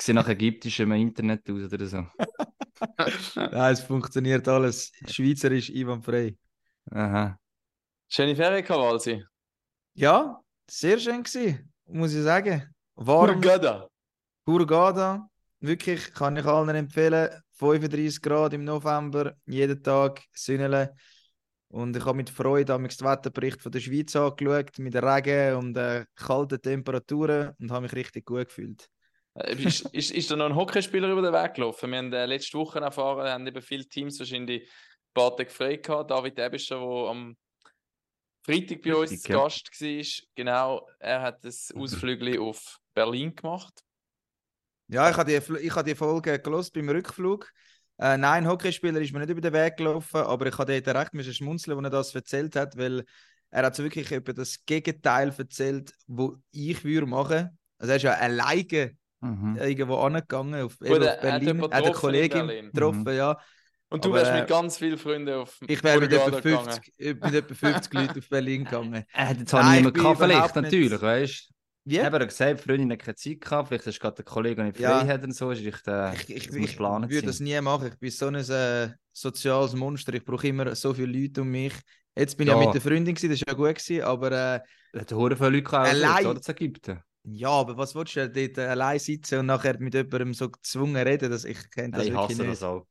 Sieht nach ägyptischem Internet aus oder so. Nein, es funktioniert alles. Schweizerisch einwandfrei. Aha. Schöne Ferien, Walsi. Ja, sehr schön gewesen, muss ich sagen. Warm, Hurgada. Hurghada. Wirklich, kann ich allen empfehlen. 35 Grad im November, jeden Tag Sünnele. Und ich habe mit Freude am Wetterbericht von der Schweiz angeschaut, mit Regen und äh, kalten Temperaturen und habe mich richtig gut gefühlt. Äh, Ist, ist, ist da noch ein Hockeyspieler über den Weg gelaufen? Wir haben äh, letzte Woche erfahren, haben eben viele Teams wahrscheinlich ein paar Tage frei gehabt. David Ebischer, der am Freitag bei uns Richtig. Gast war, genau, er hat das Ausflügel auf Berlin gemacht. Ja, ich habe die, ich habe die Folge gelost beim Rückflug. Äh, nein, Hockeyspieler ist mir nicht über den Weg gelaufen, aber ich habe dort recht müssen schmunzeln, als er das erzählt hat, weil er hat so wirklich über das Gegenteil erzählt, wo ich würde machen. Also er ist ja alleine Mhm. irgendwo angegangen, auf, eben auf er hat Berlin, er hat eine Kollegin getroffen, Mhm. ja. Und du Aber, wärst äh, mit ganz vielen Freunden auf Ich wäre mit etwa Hurghada gegangen. 50, äh, mit etwa 50 Leuten auf Berlin gegangen. Er hat jetzt Nein, auch ich niemand bin gehabt, vielleicht, nicht- natürlich, weißt du? Wie? Ich habe ja gesagt, die Freundin hat keine Zeit gehabt, vielleicht ist gerade der Kollege, nicht Ja. frei hat und so, ist echt, äh, Ich, ich, ich geplant würde das nie machen. Ich bin so ein äh, soziales Monster. Ich brauche immer so viele Leute um mich. Jetzt bin ich ja Ja. mit der Freundin, gewesen, das war ja gut, gewesen, aber äh, hat viele Leute gehabt, Allein- oder? zu Ägypten. Ja, aber was willst du denn dort äh, allein sitzen und nachher mit jemandem so gezwungen reden? Das, ich kenne das Nein, ich hasse nicht. das auch.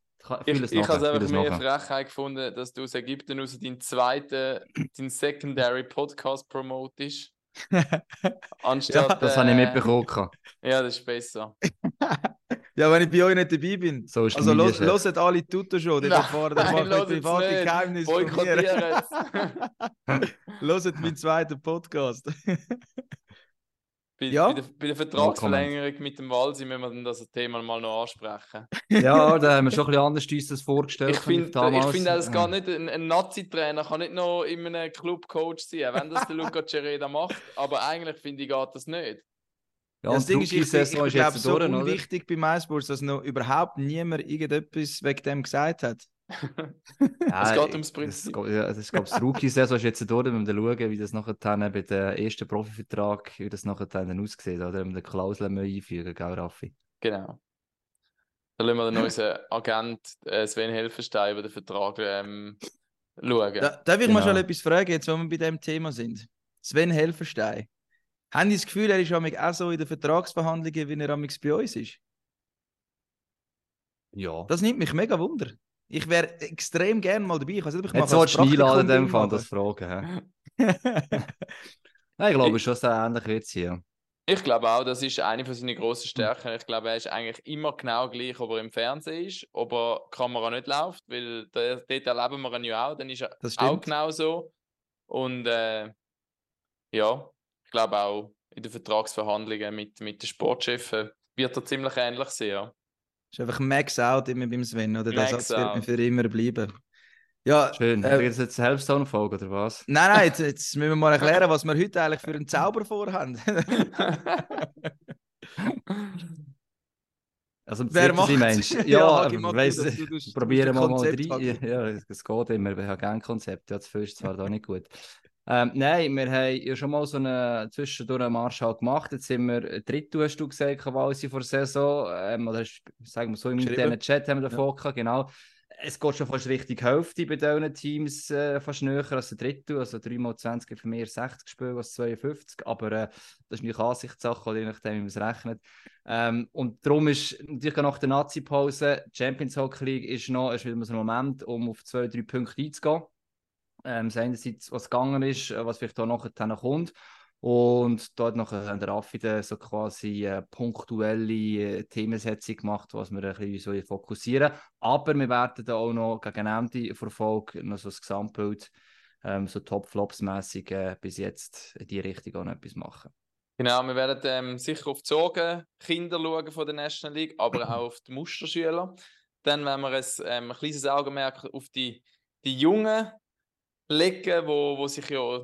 Ich, Ich, habe es einfach mehr. Frechheit gefunden, dass du aus Ägypten aus deinen zweiten, deinen Secondary Podcast promotest. Anstatt. Das habe ich äh, mitbekommen. Ja, das ist besser. Ja, wenn ich bei euch nicht dabei bin. Social Also Media los, loset alle Tutor schon. Erfahren, dann nein, macht private. Geheimnisse Boykottieren. Loset meinen zweiten Podcast. Bei, Ja. bei, der, bei der Vertragsverlängerung mit dem Walsi müssen wir dann das Thema mal noch ansprechen. Ja, da haben wir schon ein bisschen anders uns das vorgestellt. Ich finde, ich finde, es geht nicht, ein, ein Nazi-Trainer kann nicht noch in einem Club Coach sein, wenn das der Luca Cereda macht. Aber eigentlich finde ich, geht das nicht. Ja, das Ding ist, ich, ich, ich ist glaube, so unwichtig bei MySports, dass noch überhaupt niemand irgendetwas wegen dem gesagt hat. Ja, Es geht ums das Prinzip. das ist, glaube ich, das Rookie-Saison ist jetzt durch, wenn wir schauen, wie das nachher dann bei dem ersten Profivertrag, wie das nachher dann aussieht, oder? Wenn wir die Klauseln mal einfügen, gell, Raffi? Genau. Dann lassen wir dann unseren Agent äh, Sven Helfenstein über den Vertrag ähm, schauen. Da, darf ich mal Genau. schon etwas fragen, jetzt wo wir bei dem Thema sind? Sven Helferstein. Haben Sie das Gefühl, er ist auch so in den Vertragsverhandlungen, wie er bei uns ist? Ja. Das nimmt mich mega wunder. Ich wäre extrem gern mal dabei. Ich weiß nicht, ob ich Jetzt solltest du einladen, dem Fall, das fragen. Nein, ich glaube schon, sehr ähnlich wird es hier. Ich glaube auch, das ist eine von seinen grossen Stärken. Ich glaube, er ist eigentlich immer genau gleich, ob er im Fernsehen ist, ob er die Kamera nicht läuft, weil da, dort erleben wir ihn ja auch, dann ist er Das auch genau so. Und äh, ja, ich glaube auch in den Vertragsverhandlungen mit, mit den Sportchefen wird er ziemlich ähnlich sein. Ja. Ist einfach Max out immer beim Sven, oder? Der Max Satz wird mir für immer bleiben. Ja, Schön. Äh, Äh, jetzt eine Helfstone-Folge, oder was? Nein, nein, jetzt, jetzt müssen wir mal erklären, was wir heute eigentlich für einen Zauber vorhaben. Also, Wer macht? Mensch? Ja, Ja, du weiss, das, probieren wir mal rein. Ja, es geht immer. Ich habe gerne Konzept. Ja, das ist zwar da nicht gut. Ähm, nein, wir haben ja schon mal so einen zwischendurch einen Marschall gemacht. Jetzt sind wir dritt, hast du gesagt, Walsi vor der Saison. Ähm, oder hast- sagen wir so, im internen Chat haben wir Ja. davon gehabt, genau. Es geht schon fast richtig Hälfte bei diesen Teams, äh, fast näher als ein Drittel. Also 3x20 für mehr 60 Spiele als 52. Aber äh, das ist natürlich Ansichtssache, oder je nachdem, wie man es rechnet. Ähm, und darum ist natürlich nach der Nazi-Pause, die Champions Hockey League ist noch ist wieder mal so ein Moment, um auf zwei, drei Punkte einzugehen. Ähm, einerseits, was gegangen ist, äh, was vielleicht auch nachher dann kommt. Und dort noch der Raffi dann so quasi äh, punktuelle Themensetzung gemacht, was wir ein bisschen so fokussieren. Aber wir werden da auch noch gegen Ende verfolgen, noch so das Gesamtbild, ähm, so Top-Flops-mässig äh, bis jetzt in die Richtung auch noch etwas machen. Genau, wir werden ähm, sicher auf die Sorgen Kinder schauen von der National League, aber auch auf die Musterschüler. Dann werden wir ein, ähm, ein kleines Augenmerk auf die, die Jungen legen, wo, wo sich ja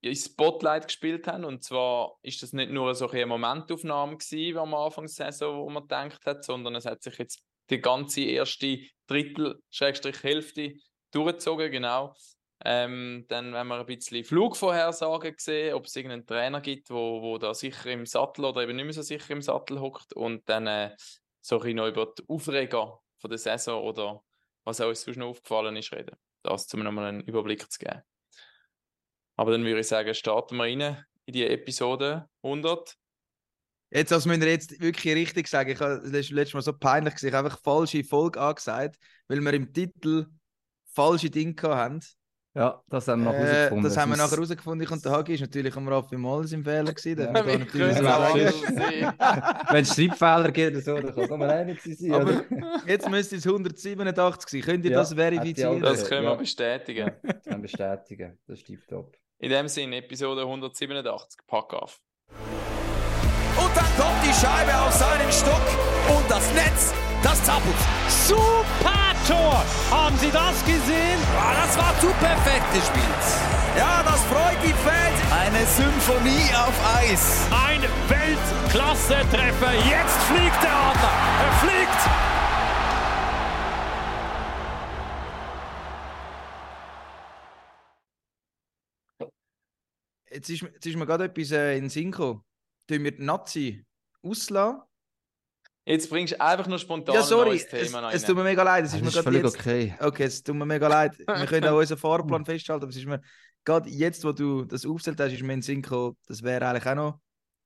ins Spotlight gespielt haben. Und zwar ist das nicht nur so eine Momentaufnahme gewesen, am Anfang der Saison, wo man gedacht hat, sondern es hat sich jetzt die ganze erste Drittel, Schrägstrich Hälfte durchgezogen, genau. Ähm, dann werden wir ein bisschen Flugvorhersagen sehen, ob es irgendeinen Trainer gibt, wo, wo da sicher im Sattel oder eben nicht mehr so sicher im Sattel hockt. Und dann äh, so ein bisschen über die Aufreger von der Saison oder was auch uns sonst noch aufgefallen ist, reden. Das, um nochmal einen Überblick zu geben. Aber dann würde ich sagen, starten wir rein in die Episode 100. Jetzt, das müssen wir jetzt wirklich richtig sagen. Ich habe das letztes Mal so peinlich gesehen. Ich habe einfach falsche Folge angesagt, weil wir im Titel falsche Dinge hatten. Ja, das haben wir äh, herausgefunden. Das haben wir nachher herausgefunden. Und der Hagi ist natürlich am Raffi Moll im Fehler gewesen. Ja, sein? Wenn es Schreibfehler gibt oder so, dann kann es einer gewesen sein. Aber oder? jetzt müsste es 187 sein. Könnt ihr Ja, das verifizieren? Das können wir Ja. bestätigen. Das können wir bestätigen. Das ist tiptop. In dem Sinne, Episode 187, pack auf. Und dann kommt die Scheibe auf seinen Stock und das Netz, das zappelt. Super Tor! Haben Sie das gesehen? Ah, das war zu perfekt gespielt. Ja, das freut die Fans. Eine Symphonie auf Eis. Ein Weltklasse-Treffer. Jetzt fliegt der Adler. Er fliegt. Jetzt ist, jetzt ist mir gerade etwas äh, in den Sinn gekommen. Tun wir die Nazi auslassen? Jetzt bringst du einfach nur spontan Ja, ein sorry. neues Es, Thema rein. es tut mir mega leid. Es Das ist mir ist gerade völlig jetzt... okay. Okay, es tut mir mega leid. Wir können auch unseren Fahrplan festhalten, aber es ist mir gerade jetzt, wo du das aufzählt hast, ist mir in den Sinn gekommen, das wäre eigentlich auch noch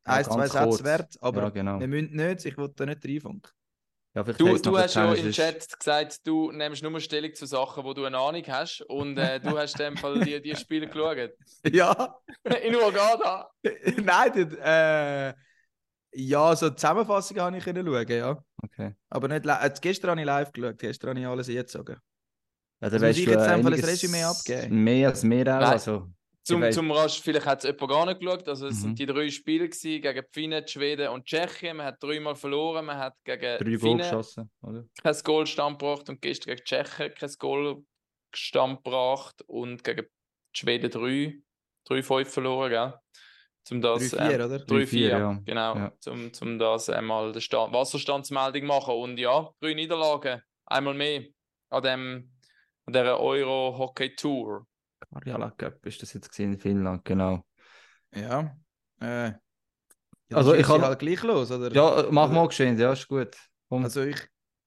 Ja, ein, zwei Sätze kurz. wert, aber Ja, genau. wir müssen nicht, ich will da nicht reinfunken. Ja, vielleicht Du, du hast ja im es Chat gesagt, du nimmst nur Stellung zu Sachen, wo du eine Ahnung hast. Und äh, du hast in dem Fall die, die Spiele geschaut. Ja, In Uganda. nein, das, äh, ja, so Zusammenfassungen habe ich schauen, ja. Okay. Aber nicht äh, gestern habe ich live geschaut, gestern habe ich alles eingezogen. Ja, Also dann muss weißt ich du jetzt einfach ein Resümee abgeben? Mehr als mehr auch. Also, Zum, zum Rasch, vielleicht hat es jemand gar nicht geschaut. Also, es Mhm. sind die drei Spiele gewesen, gegen Finnen, Schweden und Tschechien. Man hat dreimal verloren. Man hat gegen drei Goal geschossen, oder? kein Goal stand gebracht und gestern gegen die Tschechen kein Goal stand gebracht und gegen Schweden drei, drei fünf verloren, gell? Zum das, 3-4, ähm, oder? 3-4, 3-4, ja. genau. Ja. Zum, zum das einmal die Stand Wasserstandsmeldung machen. Und ja, drei Niederlagen, einmal mehr an, dem, an dieser Euro-Hockey-Tour. Karjala Cup ist das jetzt in Finnland, genau. Ja. Äh, ja Also, ich kann- halt gleich los, oder? Ja, äh, mach mal geschwind, ja, ist gut. Komm. Also ich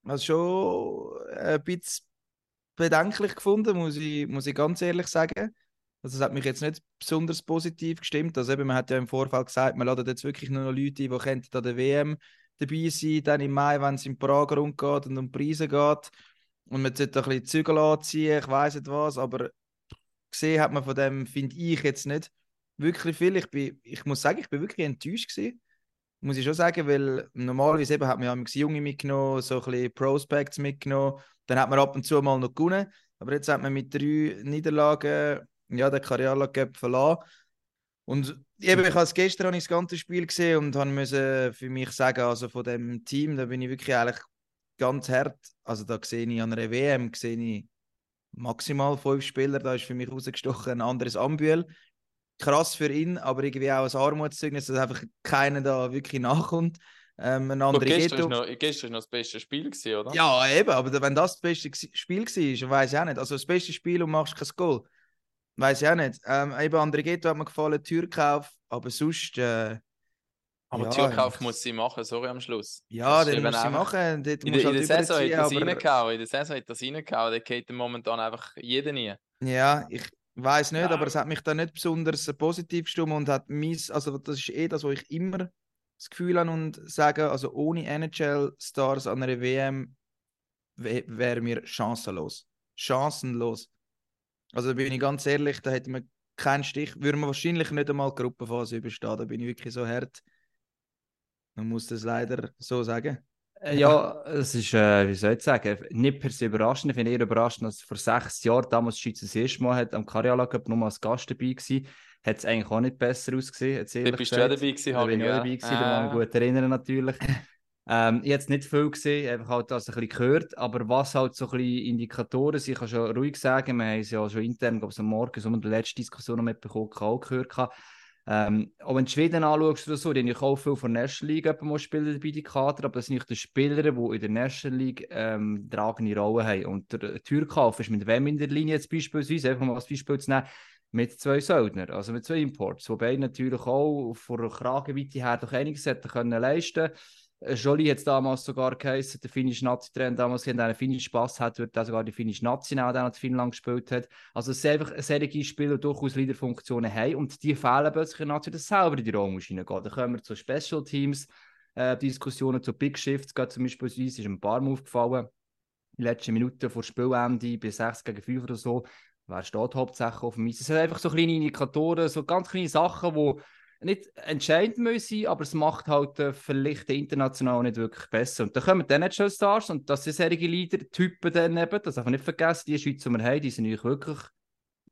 habe es schon ein bisschen bedenklich gefunden, muss ich, muss ich ganz ehrlich sagen. Also es hat mich jetzt nicht besonders positiv gestimmt. Also eben, man hat ja im Vorfeld gesagt, man ladet jetzt wirklich nur noch Leute ein, die könnten an der WM dabei sein, dann im Mai, wenn es in Prag rumgeht und um Preise geht. Und man sollte ein bisschen Zügel anziehen, ich weiß nicht was, aber gesehen hat man von dem, finde ich jetzt nicht wirklich viel. Ich, bin, ich muss sagen, ich bin wirklich enttäuscht gewesen muss ich schon sagen, weil normalerweise eben hat man ja immer Junge mitgenommen, so ein bisschen Prospects mitgenommen, dann hat man ab und zu mal noch gewonnen, aber jetzt hat man mit drei Niederlagen ja, den Cup verlassen. Und eben, ich habe gestern habe ich das ganze Spiel gesehen und habe müssen für mich sagen, also von dem Team, da bin ich wirklich eigentlich ganz hart, also da sehe ich an einer WM, sehe ich maximal fünf Spieler, da ist für mich rausgestochen ein anderes Ambühl, krass für ihn, aber irgendwie auch ein Armutszeugnis, dass einfach keiner da wirklich nachkommt. Ähm, ein anderer gestern, ist noch, gestern ist noch das beste Spiel, gewesen, oder? Ja, eben, aber wenn das das beste Spiel war, weiß ich auch nicht. Also das beste Spiel und machst kein Goal, weiß ich auch nicht. Ähm, eben andere Ghetto hat mir gefallen, Türkauf, aber sonst. Äh, Aber ja, Türkauf ich- muss sie machen, sorry am Schluss. Ja, Das den muss sie machen. Dort In der, du in halt der Saison hat sie aber- reingehauen. In der Saison hat sie reingehauen. Der geht momentan einfach jeden nie. Ja, ich weiß nicht, Ja. aber es hat mich da nicht besonders positiv gestimmt und hat mis, also das ist eh das, was ich immer das Gefühl habe und sage, also ohne NHL-Stars an einer WM wäre wär mir chancenlos. Chancenlos. Also da bin ich ganz ehrlich, da hätte man keinen Stich, würde man wahrscheinlich nicht einmal die Gruppenphase überstehen, da bin ich wirklich so hart. Man muss das leider so sagen. Äh, Ja, es ist, äh, wie soll ich sagen, nicht per se überraschend. Ich finde eher überraschend, dass vor sechs Jahren damals die Schweiz das erste Mal hat am Karriala Cup nur als Gast dabei war. Hat es eigentlich auch nicht besser ausgesehen. jetzt ehrlich bist du auch gesagt. dabei gewesen, Da bin ich auch dabei gewesen, da kann ich Ah. mich gut erinnern natürlich. Ähm, ich habe nicht viel gesehen, einfach halt das ein bisschen gehört, aber was halt so ein bisschen Indikatoren sind, ich kann schon ruhig sagen, wir haben es ja schon intern, glaube ich, am Morgen so in der letzten Diskussion noch mitbekommen, auch gehört. Ähm, auch wenn du Schweden anschaust oder so, die haben ja auch viel von der National League Spieler dabei, die Kader, aber das sind nicht die Spieler, die in der National League ähm, tragende Rolle haben. Und der Türkauf ist mit wem in der Linie jetzt beispielsweise, einfach mal als Beispiel zu nehmen, mit zwei Söldner, also mit zwei Imports, wobei natürlich auch von der Kragenweite her doch einiges hätten können leisten Jolie hat es damals sogar geheißen, der finnische Nazi-Trainer damals, der einen finnischen Spass hat, wird sogar die finnische nehmen, der in Finnland gespielt hat. Also es sind einfach solche Spieler durchaus Leaderfunktionen haben und die fehlen plötzlich Nazi, dass selber in die Raum hineingehen. Dann kommen wir zu Special Teams, äh, Diskussionen zu Big Shifts, gerade zum Beispiel uns ist ein paar aufgefallen, den letzten Minuten vor Spielende, bei 6 gegen 5 oder so, wer steht hauptsächlich auf dem Eis. Es sind einfach so kleine Indikatoren, so ganz kleine Sachen, die nicht entscheidend müssen, aber es macht halt äh, vielleicht international nicht wirklich besser. Und dann kommen die NHL-Stars und das sind solche Leader-Typen dann eben, das darf man nicht vergessen, die Schweizer, die wir haben, die sind natürlich wirklich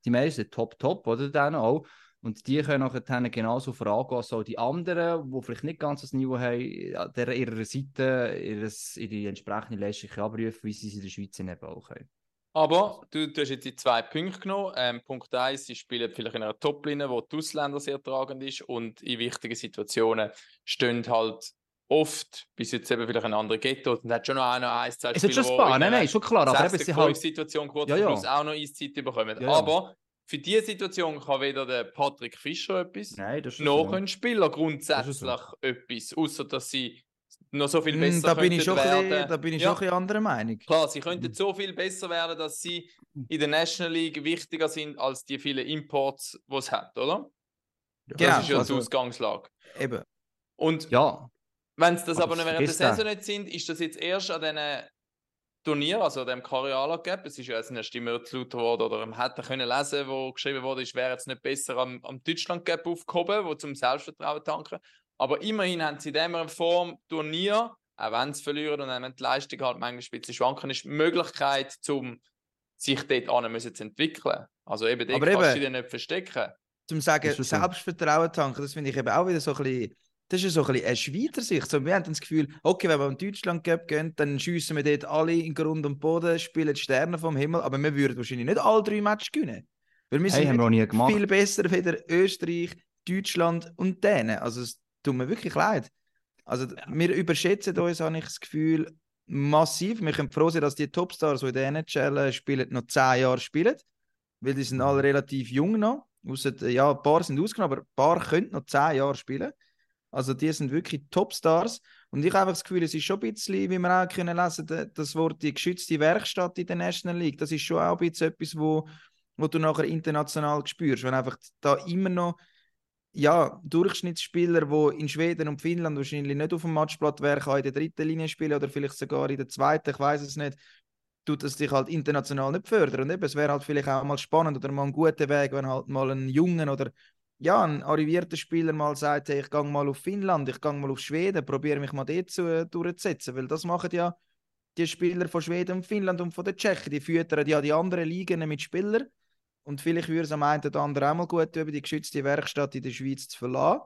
die meisten top-top, oder dann auch. Und die können nachher genauso vorangehen als auch die anderen, die vielleicht nicht ganz das Niveau haben, an ihrer Seite ihre entsprechende Leistung abrufen, wie sie es in der Schweiz eben auch haben. Aber du, du hast jetzt die zwei Punkte genommen. Ähm, Punkt 1, sie spielen vielleicht in einer Top-Linie, wo die Ausländer sehr tragend ist und in wichtigen Situationen stehen halt oft, bis jetzt eben vielleicht ein anderer Ghetto, und hat schon noch ein, ein zwei Es ist schon spannend, nein, nein, schon klar. Aber eben, sie halt... Situation kurz ja, ja. Plus auch noch Eiszeit bekommen. Ja, aber für diese Situation kann weder der Patrick Fischer etwas, nein, noch so. können Spieler grundsätzlich so. etwas, außer dass sie noch so viel hm, besser da bin ich schon werden. Bisschen, da bin ich ja. schon ein anderer Meinung. Klar, sie könnten so viel besser werden, dass sie in der National League wichtiger sind als die vielen Imports, die es hat, oder? Ja, das genau, ist ja also, die Ausgangslage. Eben. Und ja. wenn es das aber, aber während der Saison nicht sind, ist das jetzt erst an diesen Turnier, also dem Cariala Gap, es ist ja jetzt eine Stimme zu laut worden oder man hätte können lesen, wo geschrieben wurde, ist, wäre jetzt nicht besser am, am Deutschland Gap aufgehoben, wo zum Selbstvertrauen tanken. Aber immerhin haben sie in dieser Form Turnier, auch wenn sie verlieren und wenn die Leistung halt manchmal ein bisschen schwanken ist, die Möglichkeit, zum sich dort an zu entwickeln. Also eben, dort kannst du dich nicht verstecken. Zum sagen, Selbstvertrauen tanken, das finde ich eben auch wieder so ein bisschen, das ist so ein bisschen eine Schweizer Sicht. So, wir haben das Gefühl, okay, wenn wir in Deutschland gehen, dann schiessen wir dort alle in Grund und Boden, spielen die Sterne vom Himmel, aber wir würden wahrscheinlich nicht alle drei Matches gewinnen. Weil wir hey, sind viel besser wie Österreich, Deutschland und Dänen. Also tut mir wirklich leid. Also ja. wir überschätzen uns, habe ich das Gefühl, massiv. Wir können froh sein, dass die Topstars, die in der NHL spielen, noch zehn Jahre spielen, weil die sind alle relativ jung noch. Ausser, ja, ein paar sind ausgenommen, aber ein paar können noch zehn Jahre spielen. Also die sind wirklich Topstars. Und ich habe einfach das Gefühl, es ist schon ein bisschen, wie wir auch können lesen das Wort die geschützte Werkstatt in der National League. Das ist schon auch ein bisschen etwas, wo, wo du nachher international spürst. Wenn einfach da immer noch ja, Durchschnittsspieler, die in Schweden und Finnland wahrscheinlich nicht auf dem Matchblatt wären, kann in der dritten Linie spielen oder vielleicht sogar in der zweiten, ich weiß es nicht, tut es dich halt international nicht fördern. Und eben, es wäre halt vielleicht auch mal spannend oder mal ein guter Weg, wenn halt mal ein jungen oder ja, ein arrivierter Spieler mal sagt, hey, ich gehe mal auf Finnland, ich gehe mal auf Schweden, probiere mich mal dort zu, äh, durchzusetzen, weil das machen ja die Spieler von Schweden und Finnland und von der Tschechen, die füttern ja die anderen Ligen mit Spielern und vielleicht würde es am einen oder anderen auch mal gut tun, die geschützte Werkstatt in der Schweiz zu verlassen.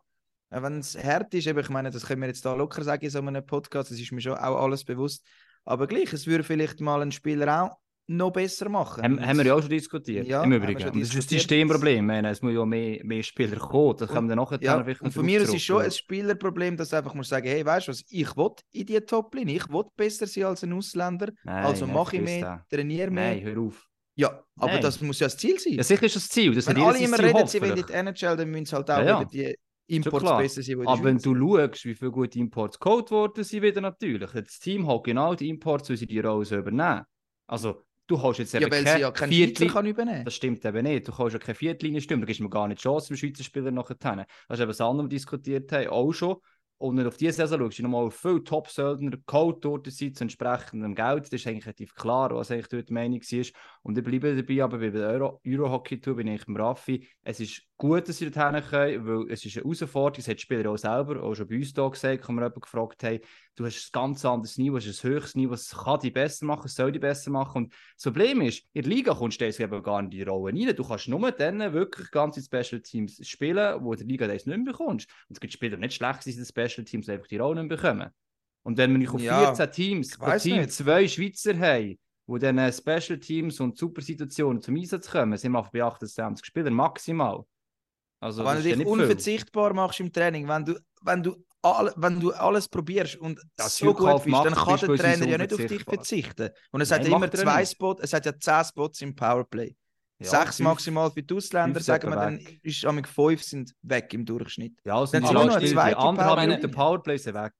Wenn es hart ist, ich meine, das können wir jetzt da locker sagen in so einem Podcast, das ist mir schon auch alles bewusst. Aber gleich, es würde vielleicht mal ein Spieler auch noch besser machen. Haben, haben wir ja auch schon diskutiert, ja, im Übrigen. Das ist ein Systemproblem. Meine, es muss ja mehr, mehr Spieler kommen. Das man dann nachher ja, Und von mir ist es schon ein Spielerproblem, dass du einfach muss sagen, hey, weißt du was, ich will in die Top-Line, ich will besser sein als ein Ausländer, Nein, also mache ich mehr, trainiere mehr. Nein, hör auf. Ja, aber Nein. das muss ja das Ziel sein. Ja, sicher ist das Ziel. Das wenn alle immer reden, hoffen, sie wollen in die NHL, dann müssen sie halt auch ja, ja. die Imports so besser sein. Aber wenn du schaust, wie viele gute Imports geholt worden sind, wieder natürlich. Das Team hat genau die Imports, wie sie die Rolle übernehmen. Also, du hast jetzt eben ja, weil sie ja keinen Schweizer kann übernehmen Das stimmt eben nicht. Du kannst ja keine Viertlinie stimmen. Da gibst du mir gar nicht die Chance, dem Schweizer Spieler nachher zu Das ist eben das andere, was wir diskutiert haben, auch schon. Und wenn du auf diese Saison schaust, du nochmal viele Top-Söldner geholt dort sind zu entsprechendem Geld. Das ist eigentlich relativ klar, was eigentlich dort die Meinung war. Und ich bleibe dabei, aber bei der Euro Euro-Hockey-Tour bin ich im Raffi. Es ist gut, dass sie dorthin können, weil es ist eine Herausforderung. Das hat die Spieler auch selber, auch schon bei uns hier gesagt, als wir jemanden gefragt haben, du hast ein ganz anderes Niveau, du hast ein höchstes Niveau, es kann die besser machen, es soll die besser machen. Und das Problem ist, in der Liga kommst du eben gar nicht in die Rolle rein. Du kannst nur dann wirklich ganz in Special Teams spielen, wo in der Liga das nicht mehr bekommst. Und es gibt Spieler, die nicht schlecht sind in den Special Teams, einfach die Rolle nicht bekommen. Und wenn wir nicht auf ja, 14 Teams, pro Team nicht. zwei Schweizer haben, die dann Special Teams und Supersituationen zum Einsatz kommen, sind wir bei 28 Spielern maximal. Also, wenn du dich nicht viel. unverzichtbar machst im Training, wenn du, wenn du, all, wenn du alles probierst und Das so gut bist, macht dann kann der Trainer ja nicht auf dich unverzichtbar. verzichten. Und es hat Nein, ja immer er zwei. Spots, es hat ja zehn Spots im Powerplay. Ja, Sechs fünf- maximal für die Ausländer, sagen wir, dann ist amig fünf sind weg im Durchschnitt. Ja, also Dann sind nur noch anderthalb Powerplay. Minuten Powerplay sind weg.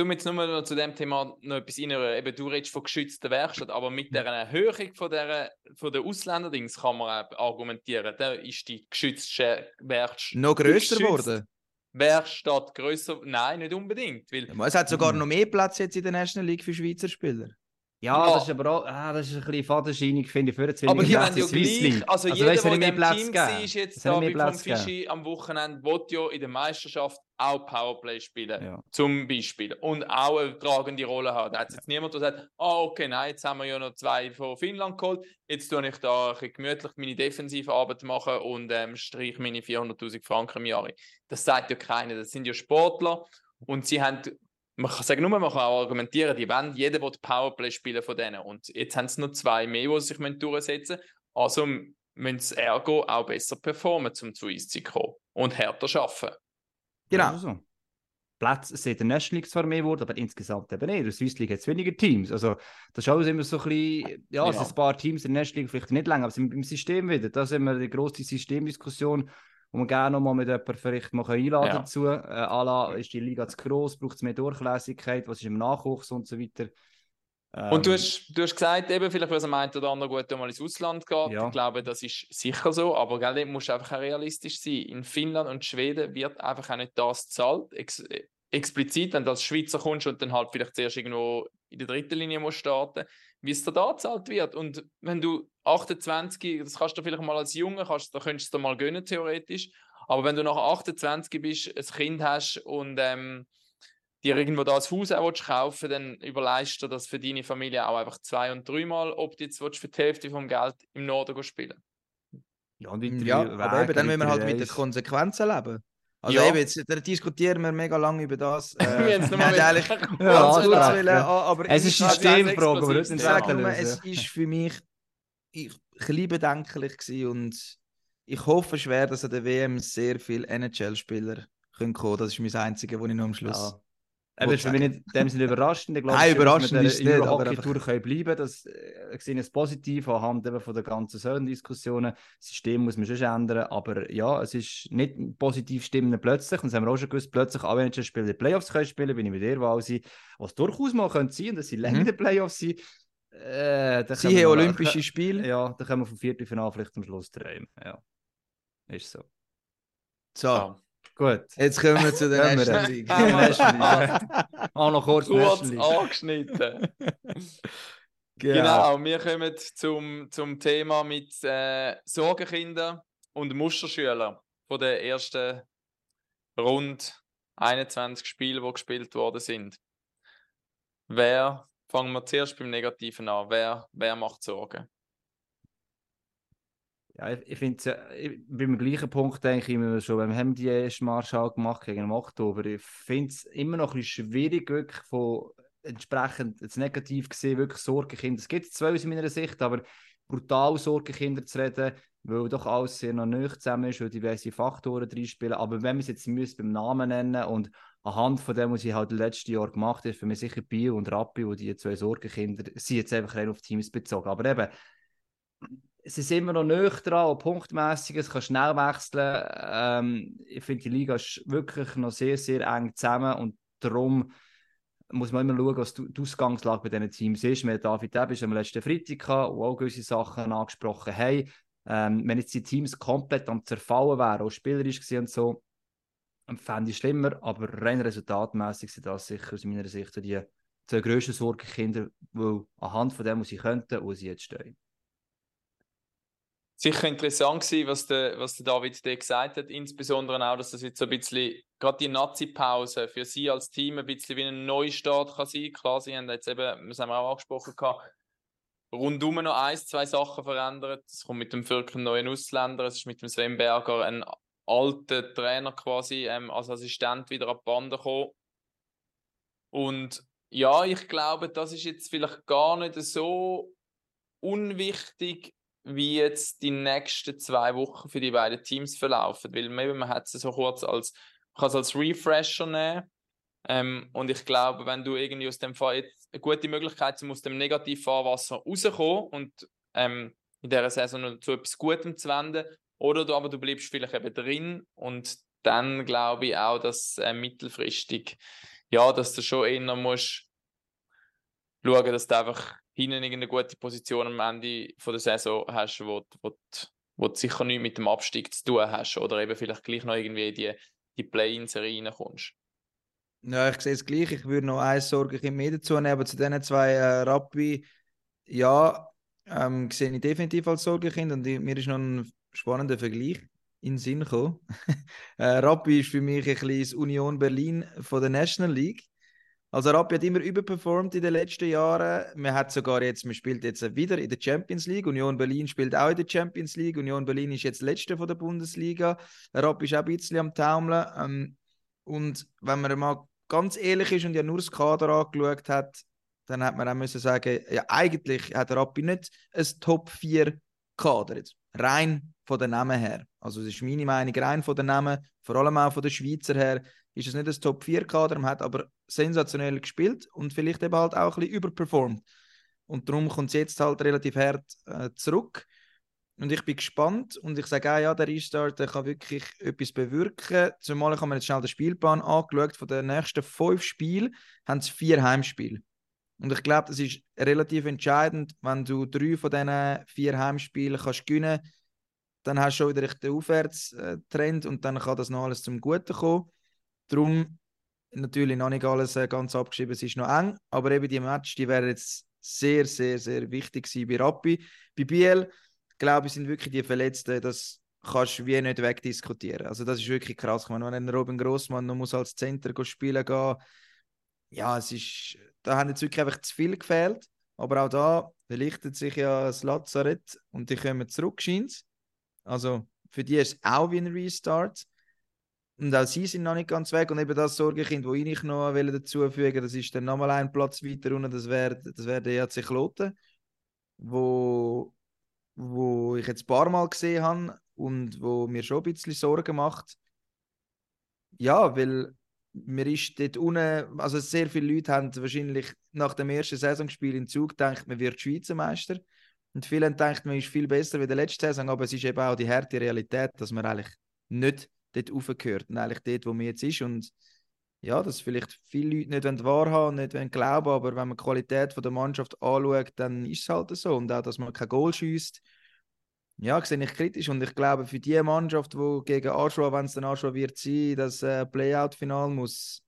Um jetzt nur noch zu dem Thema noch etwas reinrühren. Eben, du redest von geschützter Werkstatt, aber mit der Erhöhung von der, von der Ausländerdings kann man auch argumentieren. Da ist die geschützte Werkstatt. Noch grösser geworden. Werkstatt grösser? Nein, nicht unbedingt. Weil Ja, Es hat sogar Mhm. noch mehr Platz jetzt in der National League für Schweizer Spieler. Ja, Ja. das ist aber auch, ah, das ist ein bisschen fadenscheinig, finde ich, für zu Aber hier haben ja gleich, also, da jeder, ist der in Platz Team war, ist jetzt da vom Platz. Fischi am Wochenende, will ja in der Meisterschaft auch Powerplay spielen. Ja. Zum Beispiel. Und auch eine tragende Rolle haben. Da hat jetzt niemand, der sagt, ah, okay, nein, jetzt haben wir ja noch zwei von Finnland geholt. Jetzt tue ich da ein bisschen gemütlich meine defensive Arbeit machen und ähm, streich meine 400.000 Franken im Jahr. Das sagt ja keiner. Das sind ja Sportler. Und sie haben, man kann sagen, nur man kann auch argumentieren, die wollen, jeder will Powerplay spielen von denen. Und jetzt haben sie noch zwei mehr, die sich durchsetzen müssen. Also müssen sie ergo auch besser performen, um zu uns zu kommen. Und härter arbeiten. Genau. Also so. Platz es sind in der National League zwar mehr geworden, aber insgesamt eben nicht. In der Swiss League hat es weniger Teams. Also, das ist alles immer so ein bisschen, ja, es Ja. sind ein paar Teams in der National League vielleicht nicht länger, aber beim System wieder. Da sind wir die grosse Systemdiskussion, wo wir gerne noch mal mit jemandem vielleicht mal einladen Ja. dazu. Äh, la, ist die Liga zu gross, braucht es mehr Durchlässigkeit, was ist im Nachwuchs und so weiter. Und du Ähm, hast, du hast gesagt, eben, vielleicht, weil es einen oder anderen gut mal ins Ausland geht. Ja. Ich glaube, das ist sicher so, aber gell, dort musst du einfach auch realistisch sein. In Finnland und Schweden wird einfach auch nicht das gezahlt. Ex äh, explizit, wenn du als Schweizer kommst und dann halt vielleicht zuerst irgendwo in der dritten Linie musst starten, wie es dir da gezahlt wird. Und wenn du 28, das kannst du vielleicht mal als Junge, kannst, da könntest du es dir mal gönnen, theoretisch. Aber wenn du nach 28 bist, ein Kind hast und ähm, dir irgendwo da ein Haus auch willst kaufen dann überleist du das für deine Familie auch einfach zwei- und dreimal, ob du jetzt willst für die Hälfte vom Geld im Norden spielen ja, und weitere Ja, aber eben, dann müssen wir halt mit den. Konsequenzen leben. Also Ja. eben, jetzt diskutieren wir mega lange über das. Äh, Wir haben es nochmal eigentlich Ja, ganz kurz wollen, ah, aber Es ist kann- Systemfrage, aber nicht Ich sage nur, lösen. es ist für mich ich, ein bisschen bedenklich gewesen und ich hoffe schwer, dass an der WM sehr viele NHL-Spieler kommen können. Das ist mein Einzige, wo ich noch am Schluss... Für mich nicht in dem Sinne überraschend. Ich glaube, Nein, schon, dass überraschend wir ist es nicht, aber einfach- Tour können bleiben. Das äh, sehe ich als positiv anhand eben von der ganzen Söhnen-Diskussionen. Das System muss man schon ändern, aber ja, es ist nicht positiv stimmen plötzlich. Und das haben wir auch schon gewusst, plötzlich alle Menschen spielen die Playoffs können spielen, bin ich mit dir, weil sie was durchaus mal können sein dass sie länger in Mhm. den Playoffs sind. Äh, Sie haben Olympische Spiele. Ja, da können wir vom Viertelfinale vielleicht am Schluss träumen. Ja, ist so. So, Ja. Gut. jetzt kommen wir zu der National. League. Auch noch kurz Kurz angeschnitten. Genau, wir kommen zum, zum Thema mit äh, Sorgenkindern und Musterschülern von den ersten rund 21 Spielen, die gespielt worden sind. Wer, fangen wir zuerst beim Negativen an, wer, wer macht Sorgen? Ja, ich, ich finde, äh, beim gleichen Punkt denke ich immer schon, wir haben die erste Marschall gemacht gegen den Oktober. Ich finde es immer noch ein bisschen schwierig, wirklich von entsprechend das Negativ gesehen, wirklich Sorgenkinder. Es gibt zwei aus meiner Sicht, aber brutal Sorgenkinder zu reden, weil doch alles sehr noch nicht zusammen ist, weil diverse Faktoren drin spielen. Aber wenn wir es jetzt müssen, beim Namen nennen und anhand von dem, was ich halt letztes Jahr gemacht habe, ist für mich sicher Bio und Rappi, wo die zwei Sorgenkinder sind jetzt einfach rein auf Teams bezogen. Aber eben, es ist immer noch näher dran, auch punktmässig, es kann schnell wechseln. Ähm, ich finde, die Liga ist wirklich noch sehr, sehr eng zusammen und darum muss man immer schauen, was die Ausgangslage bei diesen Teams ist. Wir David Ebisch am letzten Freitag gehabt, wo auch gewisse Sachen angesprochen haben. Ähm, wenn jetzt die Teams komplett am Zerfallen wären, auch spielerisch gewesen und so, fände ich schlimmer, aber rein resultatmäßig sind das sicher aus meiner Sicht die zwei grössten Sorgenkinder, weil anhand von dem, was sie könnten, wo sie jetzt stehen. Sicher interessant gewesen, was der, was der David D. gesagt hat, insbesondere auch, dass das jetzt so ein bisschen, gerade die Nazi-Pause für sie als Team ein bisschen wie ein Neustart kann sein. Klar, sie haben jetzt eben, das haben wir auch angesprochen, gehabt, rundum noch ein, zwei Sachen verändert. Es kommt mit dem einen neuen Ausländer, es ist mit dem Sven Berger ein alter Trainer quasi ähm, als Assistent wieder an die Bande gekommen. Und ja, ich glaube, das ist jetzt vielleicht gar nicht so unwichtig, wie jetzt die nächsten zwei Wochen für die beiden Teams verlaufen. Weil maybe man hat es so kurz als, man kann es als Refresher nehmen. Ähm, und ich glaube, wenn du irgendwie aus dem Fall jetzt eine gute Möglichkeit hast, aus dem Negativfahrwasser rauskommen und ähm, in dieser Saison zu etwas Gutem zu wenden, oder du, aber du bleibst vielleicht eben drin und dann glaube ich auch, dass äh, mittelfristig, ja, dass du schon eher musst schauen, dass du einfach hinten eine gute Position am Ende von der Saison hast, wo, wo, wo du sicher nichts mit dem Abstieg zu tun hast oder eben vielleicht gleich noch irgendwie in die, die Play-In-Serie reinkommst. Ja, ich sehe es gleich. Ich würde noch eine Sorge mehr dazu nehmen, aber zu diesen zwei äh, Rappi, ja, ähm, sehe ich definitiv als Sorgenkind und mir ist noch ein spannender Vergleich in den Sinn gekommen. äh, Rappi ist für mich ein bisschen Union Berlin von der National League. Also Rappi hat immer überperformt in den letzten Jahren. Man hat sogar jetzt, man spielt jetzt wieder in der Champions League. Union Berlin spielt auch in der Champions League. Union Berlin ist jetzt letzte von der Bundesliga. Rappi ist auch ein bisschen am Taumeln. Ähm, und wenn man mal ganz ehrlich ist und ja nur das Kader angeschaut hat, dann hat man auch müssen sagen, ja eigentlich hat Rappi nicht ein Top 4 Kader jetzt. Rein von den Namen her. Also das ist meine Meinung, rein von den Namen, vor allem auch von den Schweizer her, ist es nicht ein Top 4 Kader, man hat aber sensationell gespielt und vielleicht eben halt auch ein bisschen überperformt. Und darum kommt es jetzt halt relativ hart äh, zurück. Und ich bin gespannt und ich sage auch, ja, der Restart der kann wirklich etwas bewirken. Zumal ich habe jetzt schnell den Spielplan angeschaut. Von den nächsten fünf Spielen haben sie vier Heimspiele. Und ich glaube, das ist relativ entscheidend, wenn du drei von diesen vier Heimspielen kannst gewinnen dann hast du schon wieder den Aufwärtstrend und dann kann das noch alles zum Guten kommen. Darum natürlich noch nicht alles äh, ganz abgeschrieben, es ist noch eng, aber eben die Match, die wären jetzt sehr, sehr, sehr wichtig gewesen bei Rappi. Bei Biel, glaube ich, sind wirklich die Verletzten, das kannst du wie nicht wegdiskutieren. Also das ist wirklich krass. Ich meine, wenn ein Robin Grossmann noch muss als Center spielen gehen, ja, es ist, da haben jetzt wirklich einfach zu viel gefehlt. Aber auch da belichtet sich ja das Lazarett und die kommen zurück, scheint Also für die ist es auch wie ein Restart. Und auch sie sind noch nicht ganz weg. Und eben das Sorgekind, das ich noch dazu fügen das ist dann nochmal ein Platz weiter unten, das wäre das wär der EAC Kloten, wo, wo ich jetzt ein paar Mal gesehen habe und wo mir schon ein bisschen Sorgen macht. Ja, weil mir ist dort unten, also sehr viele Leute haben wahrscheinlich nach dem ersten Saisonspiel in Zug gedacht, man wird Schweizer Meister. Und viele gedacht, man ist viel besser wie der letzte Saison, aber es ist eben auch die harte Realität, dass man eigentlich nicht dort aufgehört und eigentlich dort, wo man jetzt ist. Und ja, dass vielleicht viele Leute nicht wahrhaben nicht glauben aber wenn man die Qualität von der Mannschaft anschaut, dann ist es halt so. Und auch, dass man kein Goal schießt, ja, sehe ich kritisch. Und ich glaube, für die Mannschaft, die gegen Aschua, wenn es dann Aschua wird sein, das äh, Playout-Final muss,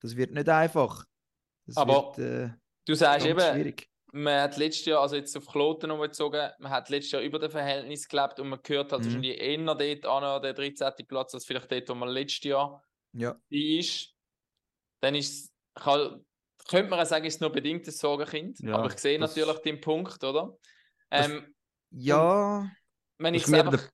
das wird nicht einfach. Das aber wird, äh, du sagst eben, schwierig. Man hat letztes Jahr, also jetzt auf Kloten umgezogen, man hat letztes Jahr über dem Verhältnis gelebt und man gehört halt Mhm. wahrscheinlich eher dort an, der 13. Platz, als vielleicht dort, wo man letztes Jahr Ja. ist. Dann ist kann, könnte man auch sagen, ist es nur bedingt ein Sorgenkind. Ja, aber ich sehe das- natürlich den Punkt, oder? Das- Ähm, Ja, wenn das ich einfach...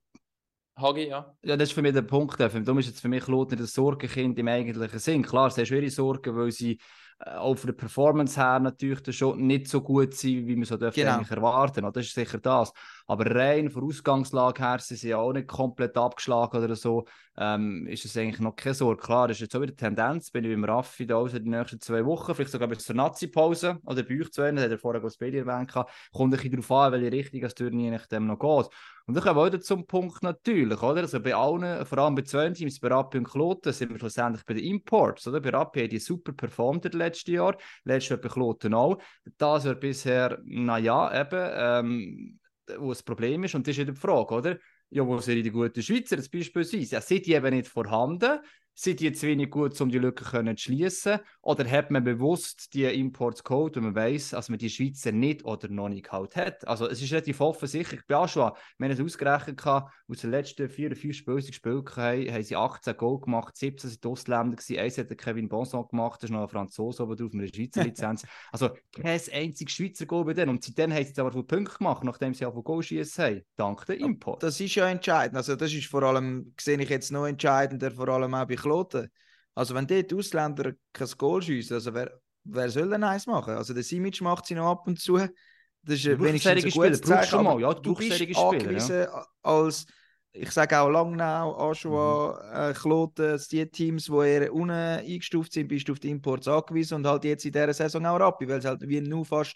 Hagi, ja. Ja, das ist für mich der Punkt. Darum ist jetzt für mich Lot nicht ein Sorgenkind im eigentlichen Sinn. Klar, sie haben schwere Sorgen, weil sie auch von der Performance her natürlich dann schon nicht so gut sind, wie man so dürfte Genau. eigentlich erwarten. oder? Das ist sicher das. Aber rein von Ausgangslage her, sie sind ja auch nicht komplett abgeschlagen oder so, ähm, ist es eigentlich noch keine Sorge. Klar, das ist jetzt auch wieder die Tendenz, bin ich beim Raffi da also die nächsten zwei Wochen, vielleicht sogar bis zur Nazi-Pause oder bei euch zwei, das hat er vorher als Bailey erwähnt, kommt ein bisschen darauf an, welche Richtung das Turnier nach dem noch geht. Und dann kommen wir wieder zum Punkt natürlich, oder? Also bei allen, vor allem bei zwei Teams, bei Rappi und Kloten, sind wir schlussendlich bei den Imports, oder? Bei Rappi haben die super performt in den letzten Jahren, letztes Jahr bei Kloten auch. Das war bisher, naja, eben, ähm, wo das Problem ist. Und das ist wieder die Frage, oder? Ja, wo sind die guten Schweizer jetzt beispielsweise? Ja, sind die eben nicht vorhanden? Sind die zu wenig gut, um die Lücke können zu schließen? Oder hat man bewusst die Imports geholt, wenn man weiß, dass man die Schweizer nicht oder noch nicht geholt hat? Also es ist relativ offensichtlich. Bei Aschua, wir haben es ausgerechnet, gehabt, aus den letzten vier oder fünf Spielen, die gespielt haben, haben sie 18 Goal gemacht, 17 sind Ausländer gewesen, eins hat Kevin Bonson gemacht, da ist noch ein Franzose oben drauf mit einer Schweizer Lizenz. also kein einziges Schweizer Goal bei denen. Und seitdem haben sie jetzt aber viele Punkte gemacht, nachdem sie auch von Goal schießen haben, dank der Import. das ist ja entscheidend. Also das ist vor allem, sehe ich jetzt noch entscheidender, vor allem auch bei Kloten. Also wenn dort die Ausländer kein Goal schiessen, also wer, wer soll denn eins machen? Also der Simic macht sie noch ab und zu. Das ist Du brauchst wenigstens ein gutes Spieler, Zeichen, du mal, ja, du du bist Spieler, ja. angewiesen als, ich sage auch Langnau, Aschua, äh, Kloten, die Teams, die eher unten eingestuft sind, bist du auf die Imports angewiesen und halt jetzt in dieser Saison auch Rappi, weil sie halt wie nur fast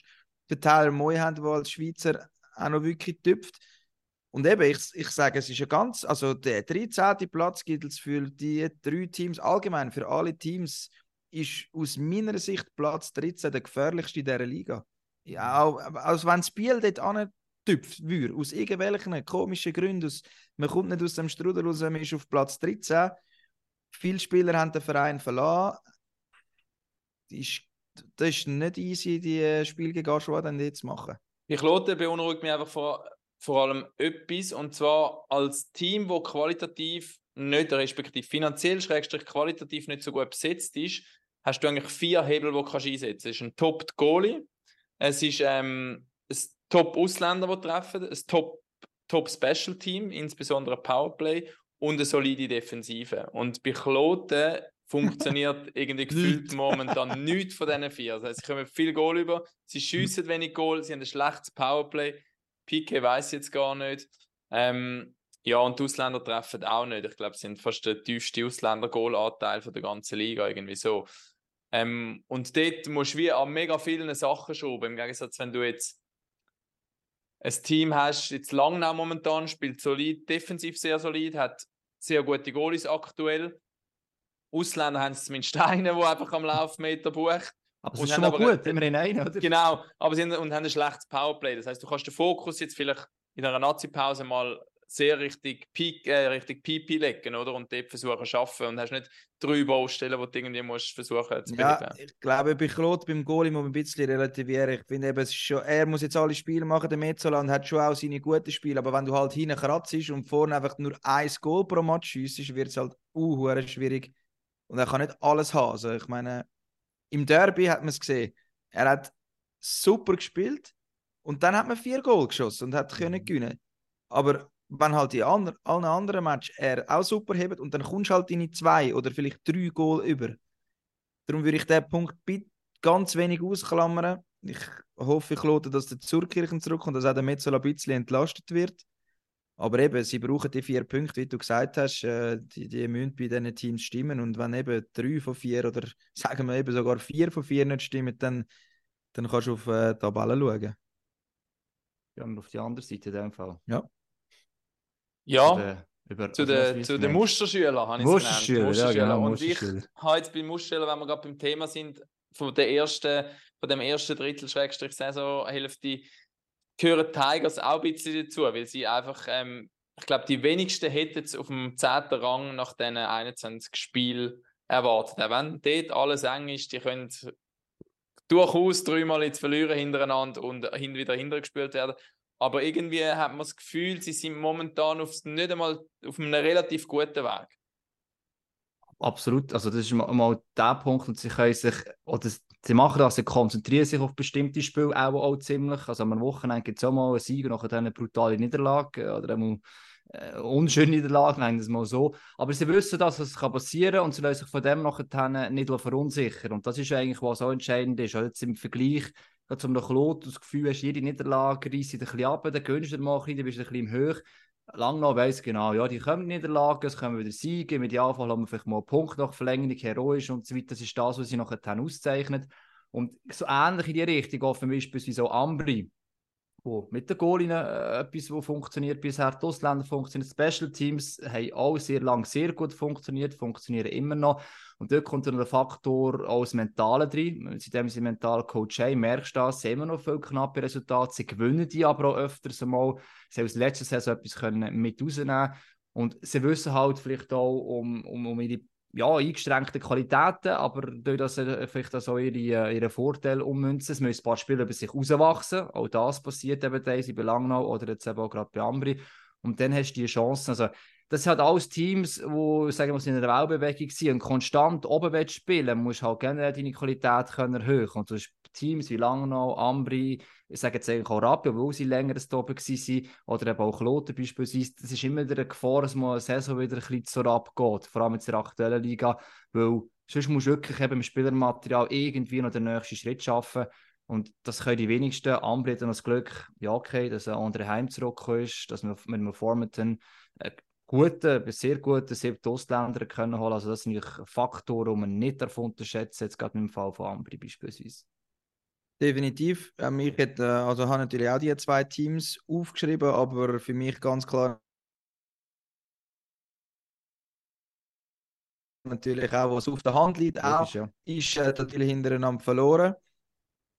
den Tyler Moy haben, der als Schweizer auch noch wirklich tüpft. Und eben, ich, ich sage, es ist ja ganz, also der 13. Platz gilt es für die drei Teams, allgemein für alle Teams, ist aus meiner Sicht Platz 13 der gefährlichste in dieser Liga. Ja, auch, also wenn das Spiel dort antüpft würde, aus irgendwelchen komischen Gründen, aus, man kommt nicht aus dem Strudel raus, man ist auf Platz 13, viele Spieler haben den Verein verlassen, das ist, das ist nicht easy, die Spiele gegen Aschua dann jetzt machen. Die Kloten beunruhigt mich einfach vor, vor allem etwas, und zwar als Team, wo qualitativ nicht, respektive finanziell, schrägstrich qualitativ nicht so gut besetzt ist, hast du eigentlich vier Hebel, die du kannst einsetzen kannst. Es ist ein Top-Goalie, es ist ähm, ein Top-Ausländer, die treffen, ein Top- Top-Special-Team, insbesondere Powerplay und eine solide Defensive. Und bei Kloten funktioniert irgendwie gefühlt momentan nichts von diesen vier. Das heißt, sie kommen viel Goal über, sie schiessen wenig Goal, sie haben ein schlechtes Powerplay. PK weiß jetzt gar nicht. Ähm, ja, und die Ausländer treffen auch nicht. Ich glaube, sie sind fast der tiefste Ausländer-Goal-Anteil der ganzen Liga, irgendwie so. Ähm, und dort musst du wie an mega vielen Sachen schrauben. Im Gegensatz, wenn du jetzt ein Team hast, jetzt Langnau momentan, spielt solid, defensiv sehr solid, hat sehr gute Goalies aktuell. Ausländer haben es zumindest einen, der einfach am Laufmeter bucht. Aber es ist schon mal aber- gut, immerhin einen, oder? Genau, aber sie haben, und haben ein schlechtes Powerplay. Das heißt, du kannst den Fokus jetzt vielleicht in einer Nazi-Pause mal sehr richtig Peak, äh, richtig PP legen, oder? Und dort versuchen zu arbeiten und hast nicht drei Baustellen, die du irgendwie musst versuchen zu beheben. Ja, ich glaube, bei Klot, beim Goalie muss man ein bisschen relativieren. Ich finde eben, schon, er muss jetzt alle Spiele machen, der Metzola, und hat schon auch seine guten Spiele. Aber wenn du halt hinten kratzt und vorne einfach nur ein Goal pro Match schiessest, wird es halt uh, schwierig. Und er kann nicht alles haben. Also, ich meine, im Derby hat man es gesehen. Er hat super gespielt und dann hat man vier Goal geschossen und hat können gewinnen. Aber wenn halt in ander, allen anderen Matches er auch super hebt und dann kommst du halt in die zwei oder vielleicht drei Goal über. Darum würde ich diesen Punkt bitte ganz wenig ausklammern. Ich hoffe, ich lote, dass der Zurkirchen zurückkommt, dass auch der Metzola ein bisschen entlastet wird. Aber eben, sie brauchen die vier Punkte, wie du gesagt hast, äh, die, die müssen bei diesen Teams stimmen. Und wenn eben drei von vier oder sagen wir eben sogar vier von vier nicht stimmen, dann, dann kannst du auf äh, die Tabelle schauen. Ja, und auf die andere Seite in dem Fall. Ja, Zu den, über, zu den, zu du den? Musterschülern habe ich es Musterschüler, genannt. ja, genau, Und Musterschüler. ich habe jetzt bei Musterschülern, wenn wir gerade beim Thema sind, von, der ersten, von dem ersten Drittel Schrägstrich Saisonhälfte, gehören Tigers auch ein bisschen dazu, weil sie einfach, ähm, ich glaube, die wenigsten hätten es auf dem 10. Rang nach diesen 21 Spielen erwartet. Auch wenn dort alles eng ist, die können durchaus dreimal jetzt verlieren hintereinander und hin wieder hintergespielt werden. Aber irgendwie hat man das Gefühl, sie sind momentan auf, nicht einmal auf einem relativ guten Weg. Absolut, also das ist mal, mal der Punkt und sie können sich, oder sie machen das, sie konzentrieren sich auf bestimmte Spiele auch, auch ziemlich, also am Wochenende gibt es auch mal einen Sieg und nachher eine brutale Niederlage oder einmal äh, unschöne Niederlage, nennen wir es mal so, aber sie wissen, dass es kann passieren kann und sie lassen sich von dem nachher nicht verunsichern. Und das ist eigentlich, was auch entscheidend ist, also jetzt im Vergleich zum Klot, das Gefühl hast, jede Niederlage reißt dich ein bisschen ab, dann gönnst du dir mal ein bisschen, dann bist du ein bisschen im Höch, lang noch weiss genau, ja, die kommen Niederlagen, es kommen wieder Siege, im Idealfall haben wir vielleicht mal einen Punkt nach Verlängerung, heroisch und so weiter. Das ist das, was sie nachher auszeichnet. Und so ähnlich in die Richtung, auch beispielsweise auch Ambri, wo mit den Goalinnen äh, etwas, wo funktioniert bisher, die Ausländer funktionieren, Special Teams haben auch sehr lange sehr gut funktioniert, funktionieren immer noch. Und dort kommt dann der Faktor auch das Mentale drin. Seitdem sie mental Coach haben, merkst du das, sie haben immer noch viel knappe Resultate, sie gewinnen die aber auch öfters einmal. Sie haben aus letzter Saison etwas können mit rausnehmen und sie wissen halt vielleicht auch um, um, um ihre ja, eingeschränkte Qualitäten, aber durch das äh, vielleicht auch ihre, ihre Vorteile ummünzen. Es müssen ein paar Spieler über sich rauswachsen. Auch das passiert eben teilweise bei Langnau oder jetzt eben auch gerade bei Ambri. Und dann hast du die Chancen. Also, das halt alles Teams, die sagen wir, in einer Weltbewegung sind und konstant oben willst spielen, musst halt generell deine Qualität können erhöhen. Und so Teams wie Langnau, Ambri, ich sage jetzt eigentlich auch Rappi, obwohl sie länger das oben waren, oder eben auch Kloten beispielsweise, das ist immer eine Gefahr, dass man eine Saison wieder ein bisschen zur abgeht, vor allem in der aktuellen Liga, weil sonst musst du wirklich eben im Spielermaterial irgendwie noch den nächsten Schritt schaffen. Und das können die wenigsten. Ambri hat dann das Glück, ja, okay, dass ein anderer Heim zurückgekommen ist, dass wir mit einem Formaton einen guten, sehr guten siebten Ausländer können holen. Also, das sind Faktoren, die man nicht davon unterschätzen, jetzt gerade im Fall von Ambri beispielsweise. Definitiv. Ähm, ich hätte, äh, also habe natürlich auch die zwei Teams aufgeschrieben, aber für mich ganz klar natürlich auch, was auf der Hand liegt, auch, ja. ist äh, natürlich hintereinander verloren.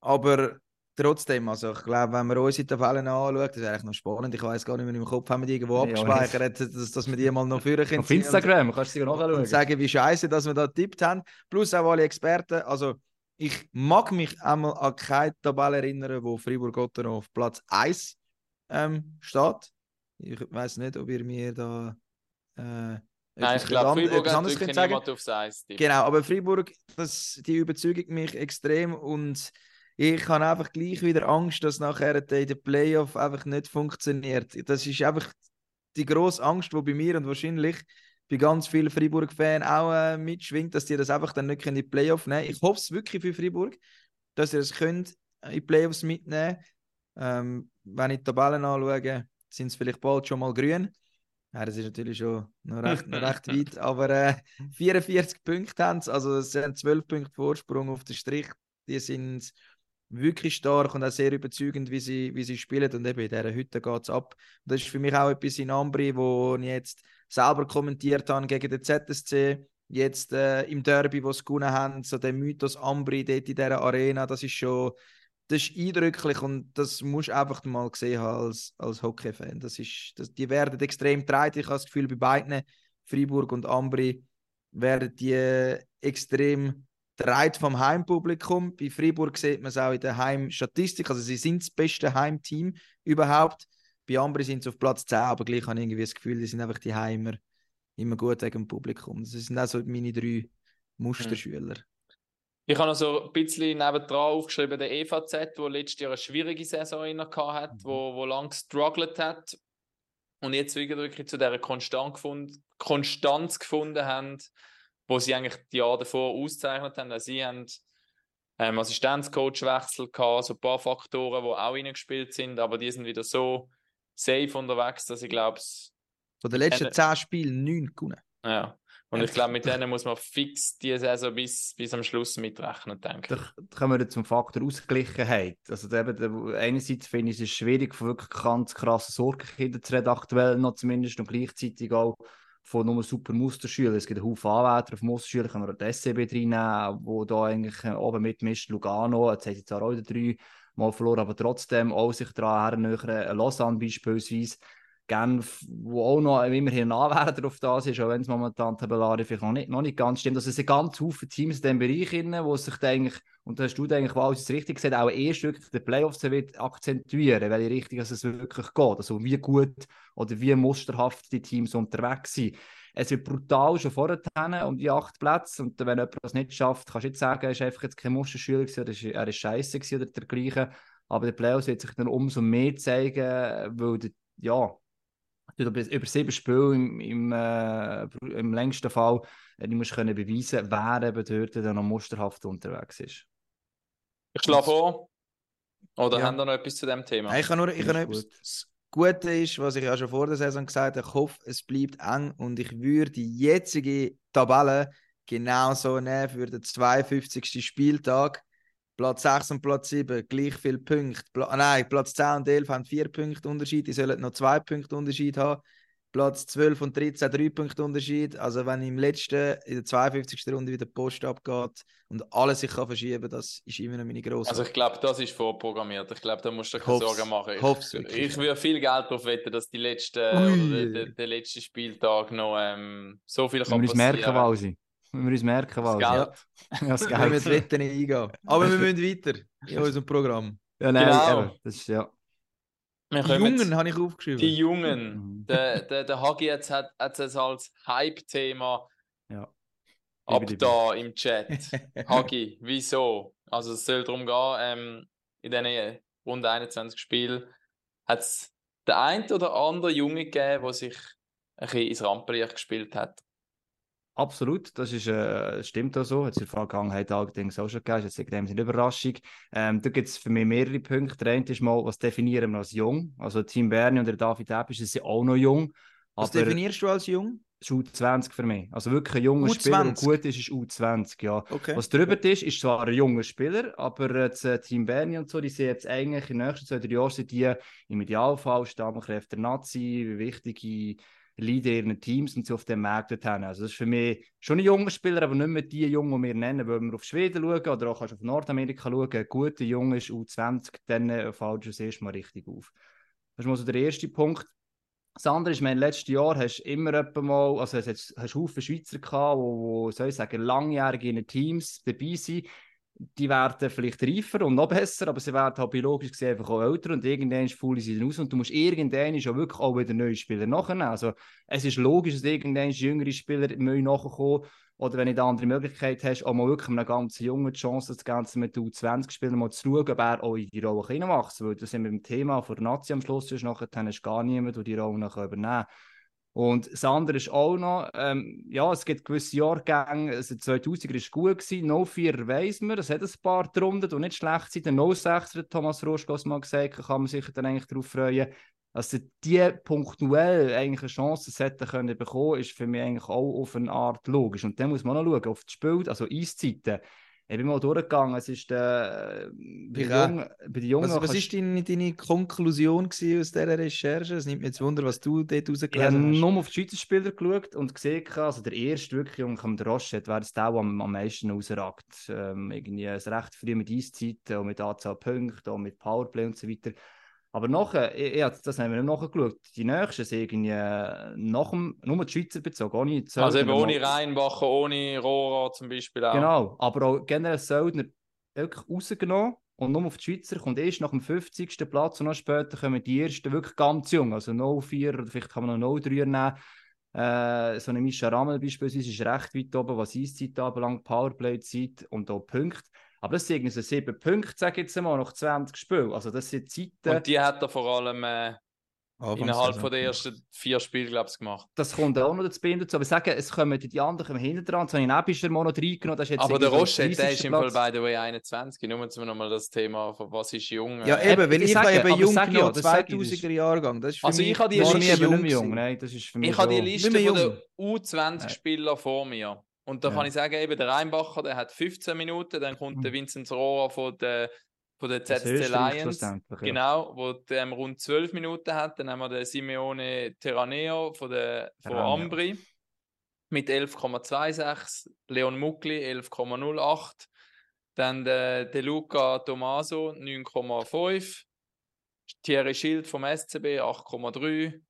Aber trotzdem, also ich glaube, wenn man unsere Tabellen anschaut, das ist eigentlich noch spannend. Ich weiß gar nicht mehr im Kopf, haben wir die irgendwo ja, abgespeichert, dass, dass wir die mal noch führen können. Auf Instagram, und, kannst du sie nachschauen. Und sagen, wie scheiße, dass wir da getippt haben. Plus auch alle Experten. Also ich mag mich einmal an keine Tabelle erinnern, wo Fribourg-Gotteron auf Platz 1 ähm, steht. Ich weiß nicht, ob ihr mir da äh, Nein, ich glaube, Freiburg hat wirklich niemand aufs Eis. Genau, aber Freiburg, das, die überzeugt mich extrem und ich habe einfach gleich wieder Angst, dass nachher der, der Playoff einfach nicht funktioniert. Das ist einfach die grosse Angst, die bei mir und wahrscheinlich bei ganz vielen Freiburg-Fans auch äh, mitschwingt, dass die das einfach dann nicht in die Playoff nehmen Ich hoffe es wirklich für Freiburg, dass ihr es könnt in die Playoffs mitnehmen ähm, Wenn ich die Tabellen anschaue, sind es vielleicht bald schon mal grün. Ja, das ist natürlich schon noch recht, noch recht weit, aber äh, 44 Punkte haben sie, also es sind 12 Punkte Vorsprung auf den Strich. Die sind wirklich stark und auch sehr überzeugend, wie sie, wie sie spielen. Und eben in dieser Hütte geht es ab. Und das ist für mich auch etwas in Ambri, wo ich jetzt selber kommentiert habe gegen den ZSC. Jetzt äh, im Derby, wo sie gewonnen haben, so der Mythos Ambri dort in dieser Arena, das ist schon das ist eindrücklich und das musst du einfach mal gesehen haben als, als Hockey-Fan. Das das, die werden extrem getragen. Ich habe das Gefühl, bei beiden, Freiburg und Ambri, werden die extrem getragen vom Heimpublikum. Bei Freiburg sieht man es auch in der Heimstatistik. Also sie sind das beste Heimteam überhaupt. Bei Ambri sind sie auf Platz 10, aber gleich habe ich irgendwie das Gefühl, die sind einfach die Heimer immer gut gegen dem Publikum. Das sind auch so meine drei Musterschüler. Mhm. Ich habe noch so ein bisschen nebendran aufgeschrieben, der EVZ, der letztes Jahr eine schwierige Saison hat, mhm. wo, wo lang gestruggelt hat und jetzt wirklich zu dieser Konstanz gefunden, Konstanz gefunden haben, wo sie eigentlich die Jahre davor auszeichnet haben. Also sie haben ähm, Assistenzcoachwechsel gehabt, so ein paar Faktoren, die auch reingespielt sind, aber die sind wieder so safe unterwegs, dass ich glaube, von den letzten zehn Spielen neun gewonnen. Ja. Und ich glaube, mit denen muss man fix die Saison bis, bis am Schluss mitrechnen, denke ich. Da kommen wir zum Faktor Ausgeglichenheit. Also eben, einerseits finde ich es schwierig, von wirklich ganz krassen Sorgenkindern zu reden, aktuell noch zumindest, und gleichzeitig auch von nur super Musterschülern. Es gibt einen Haufen Anwärter auf Musterschüler, können wir den SCB reinnehmen, wo da eigentlich äh, oben mitmischt, Lugano, jetzt haben sie zwar auch drei Mal verloren, aber trotzdem auch sich daran hernähern, Lausanne beispielsweise, Genf, wo auch noch immerhin ein Anwärter auf das ist, auch wenn es momentan tabellarisch vielleicht noch nicht, noch nicht ganz stimmt. Also es sind ganz viele Teams in diesem Bereich, drin, wo sich eigentlich, und da hast du eigentlich, alles richtig gesagt, auch erst wirklich die Playoffs wird akzentuieren, welche Richtung es wirklich geht. Also wie gut oder wie musterhaft die Teams unterwegs sind. Es wird brutal schon vorher um die acht Plätze und wenn jemand das nicht schafft, kannst du jetzt sagen, er ist einfach jetzt kein Musterschüler oder er ist scheiße oder dergleichen. Aber der Playoffs wird sich dann umso mehr zeigen, weil die, ja, über sieben Spiele im, im, äh, im längsten Fall äh, du musst können beweisen, wer eben dort dann noch musterhaft unterwegs ist. Ich schlafe vor. Oder ja. haben da noch etwas zu dem Thema? Ich kann nur, ich kann etwas. Gute ist, was ich ja schon vor der Saison gesagt habe, ich hoffe, es bleibt eng und ich würde die jetzige Tabelle genauso nehmen für den 52. Spieltag Platz 6 und Platz 7 gleich viele Punkte. Pla nein, Platz 10 und 11 haben 4 Punkte Unterschied. Die sollen noch 2 Punkte Unterschied haben. Platz 12 und 13 3 Punkte Unterschied. Also wenn im letzten, in der 52. Runde wieder die Post abgeht und alles sich kann verschieben das ist immer noch meine grosse. Also ich glaube, das ist vorprogrammiert. Ich glaube, da musst du dir keine Sorgen machen. Ich, ich würde viel Geld darauf wetten, dass die letzte, der, der, letzte Spieltag noch ähm, so viel kann passieren. merken, Walsi. Müssen wir uns merken, was. Ja. ja, das Geld. Wir müssen Wetten nicht eingehen. Aber wir müssen weiter in unserem Programm. Ja, nein, genau. Das ist ja. Die Jungen habe ich aufgeschrieben. Die Jungen. Mhm. der, der, der Hagi jetzt hat, hat es als Hype-Thema. Ja. Ab da im Chat. Hagi, wieso? Also es soll darum gehen, ähm, in diesen rund 21 Spielen hat es der ein oder andere Junge gegeben, der sich ein bisschen ins Rampenlicht gespielt hat. Absolut, das ist, äh, stimmt auch so. Hat es in der Vergangenheit allerdings auch schon gegeben. Das ist jetzt eine Überraschung. Ähm, da gibt es für mich mehrere Punkte. Der eine ist mal, was definieren wir als jung? Also Team Berni und der David Epp ist ja auch noch jung. Was definierst du als jung? ist U20 für mich. Also wirklich ein junger U20? Spieler, der gut ist, ist U20, ja. Okay. Was drüber ist, ist zwar ein junger Spieler, aber das äh, Team Berni und so, die sind jetzt eigentlich in den nächsten zwei, drei Jahren sind die im Idealfall Stammkräfte der Nazi, wichtige Leader ihren Teams und so auf dem Markt haben. Also das ist für mich schon ein junger Spieler, aber nicht mehr die Jungen, die wir nennen, wenn wir auf Schweden schauen oder auch du auf Nordamerika schauen. Ein guter Junge ist U20, dann äh, fällt das erste Mal richtig auf. Das ist mal so der erste Punkt. Das andere ist, mein letztes Jahr hast du immer mal, also hast, hast Haufen Schweizer gehabt, wo, wo soll ich sagen, langjährige in den Teams dabei sind. Die werden vielleicht reifer und noch besser, aber sie werden halt biologisch gesehen einfach auch älter und irgendwann fallen sie aus und du musst irgendwann schon wirklich auch wieder neue Spieler nachnehmen. Also es ist logisch, dass irgendwann jüngere Spieler nachkommen oder wenn du eine andere Möglichkeit hast, auch mal wirklich einer ganz jungen Chance, das Ganze mit U20-Spielern mal zu schauen, ob er auch in die Rolle reinwachsen Weil das sind wir beim Thema von der Nazi am Schluss ist, nachher hast du gar niemand, der die Rolle nachher übernehmen kann. Und das andere ist auch noch, ähm, ja, es gibt gewisse Jahrgänge, also 2000er war gut, gewesen, No 4 weiss man, es hat ein paar drunter, die nicht schlecht sind. Der No 6 hat Thomas Roschkos mal gesagt, kann man sich dann eigentlich darauf freuen. Also die punktuell eigentlich eine Chance hätten können bekommen, ist für mich eigentlich auch auf eine Art logisch. Und dann muss man noch schauen, auf das Spiel, also Eiszeiten. Ich bin mal durchgegangen, es ist der, bei, Ich den auch. Jungen, bei den Jungen Was, was ist deine, deine Konklusion aus dieser Recherche? Es nimmt mich jetzt Wunder, was du dort Ich habe rausgelesen hast. nur auf die Schweizer Spieler geschaut und gesehen, also der erste wirklich Junge am Roschet wäre es der, der am, am meisten rausragt. Ähm, irgendwie es recht früh mit Eiszeiten und mit Anzahl Punkten und mit Powerplay und so weiter. Aber nachher, ich, das haben wir nicht nachgeschaut. Die nächsten sind irgendwie äh, nach dem, nur die Schweizer bezogen, ohne die Also eben Söldner ohne Reinbacher, ohne Rohrer zum Beispiel auch. Genau, aber auch generell Söldner wirklich rausgenommen und nur auf die Schweizer kommt erst nach dem 50. Platz und noch später kommen die ersten wirklich ganz jung, also 04 oder vielleicht kann man noch 03 nehmen. Äh, so eine Mischa Rammel beispielsweise ist recht weit oben, was Eiszeit anbelangt, Powerplay-Zeit und auch Punkte. Aber das sind irgendwie so sieben Punkte, sage ich jetzt einmal, nach 20 Spielen. Also das sind Zeiten, Und die hat er vor allem äh, innerhalb von der ersten vier Spiele, glaube ich, gemacht. das kommt auch noch dazu. dazu. Aber ich sage, es kommen die anderen hinten dran. Das habe ich nebischer mal noch reingenommen. Das ist jetzt Aber der Roche, der 30. ist im Fall by the way 21. Nur zum nochmal das Thema, von was ist jung. Ja, äh, eben, weil ich ich, sage, habe eben jung sag ja, genommen, das sag ich, das 2000er Jahrgang. Das ist für Also mich ich habe die Liste ist nie eben jung nicht mehr jung jung. gewesen. Nein, das ist für mich Ich habe die schon- Liste Nicht mehr von den jung. U20-Spielern vor mir. Und da Ja. kann ich sagen, eben der Rheinbacher, der hat 15 Minuten, dann kommt der Mhm. Vinzenz Rohrer von der, von der ZSC Lions. ja. Genau, wo der ähm, rund 12 Minuten hat. Dann haben wir den Simeone Terraneo von, der, von Terraneo. Ambri mit 11,26, Leon Muckli 11,08, dann der De Luca Tomaso 9,5, Thierry Schild vom SCB 8,3,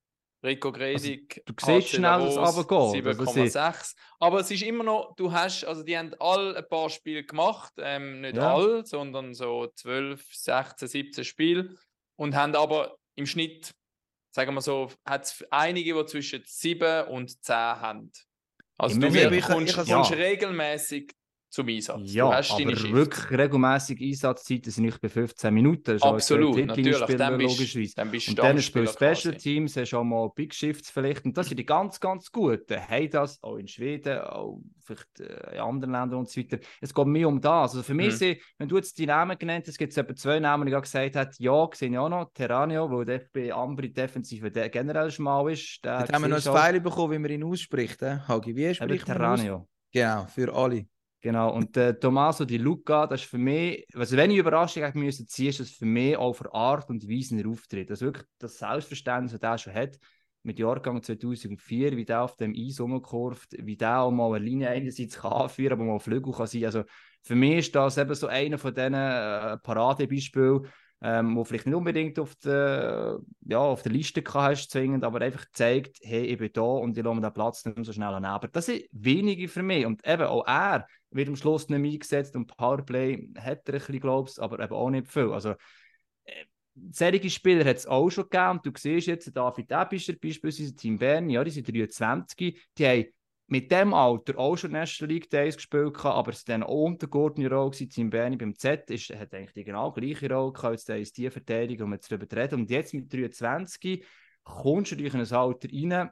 Rico Gredig du siehst schnell, dass es runtergeht, also sie- 7,6. Aber es ist immer noch, du hast, also die haben alle ein paar Spiele gemacht, ähm, nicht Ja. alle, sondern so 12, 16, 17 Spiele und haben aber im Schnitt, sagen wir so, hat es einige, die zwischen 7 und 10 haben. Also Immer du wirst- Ich- ich- ich- ja. regelmäßig zum Einsatz. Ja, du hast aber wirklich regelmäßig Einsatzzeiten sind nicht bei 15 Minuten. Das Absolut, natürlich. Dann bist, dann bist du Und dann ist bei Stammspieler Special quasi. Teams hast du auch mal Big Shifts vielleicht. Und das sind die ganz, ganz guten. Haben das auch in Schweden, auch vielleicht äh, in anderen Ländern und so weiter. Es geht mehr um das. Also für mich Mhm. sind, wenn du jetzt die Namen genannt hast, gibt es etwa zwei Namen, die ich gerade gesagt habe. Ja, sehe ich auch noch. Terranio, weil der bei Ambri defensiv der generell schmal ist. Der Jetzt haben wir noch ein du. Pfeil bekommen, wie man ihn ausspricht. Hagi, wie spricht man? Terranio. Genau, für alle. Genau, und äh, Tommaso Di Luca, das ist für mich, also wenn ich Überraschung hätte müssen ziehen, ist das für mich auch für Art und Weise er auftritt. Also wirklich das Selbstverständnis, das er schon hat, mit Jahrgang 2004, wie der auf dem Eis rumkurft, wie der auch mal eine Linie einerseits kann anführen, aber mal Flügel kann sein. Also für mich ist das eben so einer von diesen äh, Paradebeispielen, ähm, wo vielleicht nicht unbedingt auf der, ja, auf der Liste hast, zwingend, aber einfach zeigt, hey, ich bin da und ich lasse mir den Platz nicht mehr so schnell an. Aber das sind wenige für mich. Und eben auch er wird am Schluss nicht mehr eingesetzt und Powerplay hat er ein bisschen, glaubst aber eben auch nicht viel. Also, äh, solche Spieler hat es auch schon gegeben. Du siehst jetzt, David Ebischer, beispielsweise Team Bern, ja, die sind 23, die haben mit dem Alter auch schon National League Days gespielt, aber es war dann auch untergeordnete Rolle. gewesen. Team Berni beim Z ist, hat eigentlich die genau gleiche Rolle gehabt, jetzt ist die Verteidigung, um jetzt darüber zu reden. Und jetzt mit 23 kommst du durch ein Alter rein,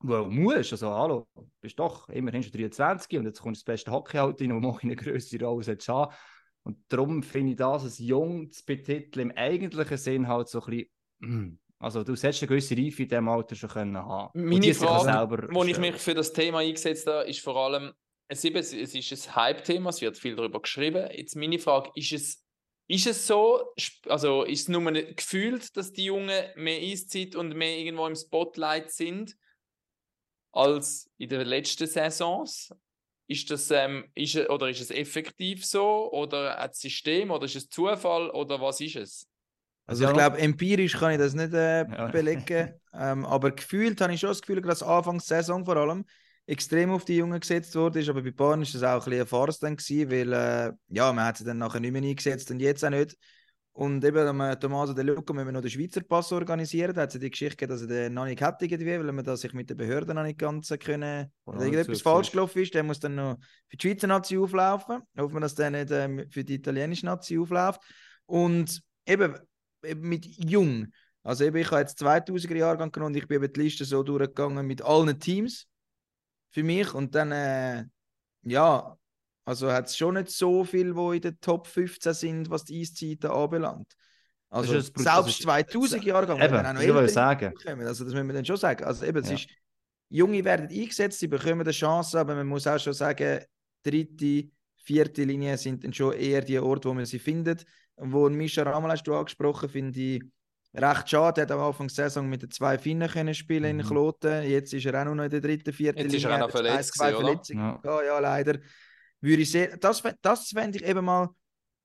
Well, musst, also hallo, bist doch immerhin schon 23 und jetzt kommt das beste Hockey halt rein, wo man eine größere Rolle haben Und darum finde ich das, als jung zu betiteln, im eigentlichen Sinn halt so ein bisschen, hm, also du solltest eine gewisse Reife in diesem Alter schon können haben. Meine Frage, wo ich mich für das Thema eingesetzt habe, ist vor allem, es ist ein Hype-Thema, es wird viel darüber geschrieben. Jetzt meine Frage, ist es ist es so, also ist es nur gefühlt, dass die Jungen mehr Eiszeit und mehr irgendwo im Spotlight sind als in den letzten Saisons? Ist das, ähm, ist, oder ist es effektiv so? Oder ein System? Oder ist es Zufall? Oder was ist es? Also ja. ich glaube, empirisch kann ich das nicht äh, belegen. ähm, aber gefühlt habe ich schon das Gefühl, dass Anfangs Saison vor allem extrem auf die Jungen gesetzt wurde. Aber bei Bayern war das auch ein bisschen eine Farce dann gewesen, weil äh, ja, man hat sie dann nachher nicht mehr eingesetzt und jetzt auch nicht. Und eben, am Tommaso De Luca müssen wir noch den Schweizer Pass organisieren. Da hat es die Geschichte gegeben, dass er den noch nicht hätte, weil man sich mit den Behörden noch nicht ganz können. Wenn irgendetwas falsch gelaufen ist, der muss dann noch für die Schweizer Nazi auflaufen. Hoffen wir, dass der nicht äh, für die italienische Nazi aufläuft. Und eben, eben mit Jung. Also eben, ich habe jetzt 2000er Jahrgang genommen und ich bin eben die Liste so durchgegangen mit allen Teams für mich. Und dann, äh, ja, also hat es schon nicht so viel, wo in den Top 15 sind, was die Eiszeiten anbelangt. Also das ist selbst 2000 Jahre lang, eben, auch noch ich sagen. Bekommen. Also das müssen wir dann schon sagen. Also eben, es ja. ist, Junge werden eingesetzt, sie bekommen eine Chance, aber man muss auch schon sagen, dritte, vierte Linie sind dann schon eher die Orte, wo man sie findet. Und wo Mischa Ramal hast du angesprochen, finde ich, recht schade. Er hat am Anfang der Saison mit den zwei Finnen können spielen mhm. in Kloten. Jetzt ist er auch noch in der dritten, vierten Jetzt Linie. Jetzt ist er auch noch verletzt, zwei Verletzungen. Ja. ja, leider. Würde ich sehr, das das fände ich eben mal,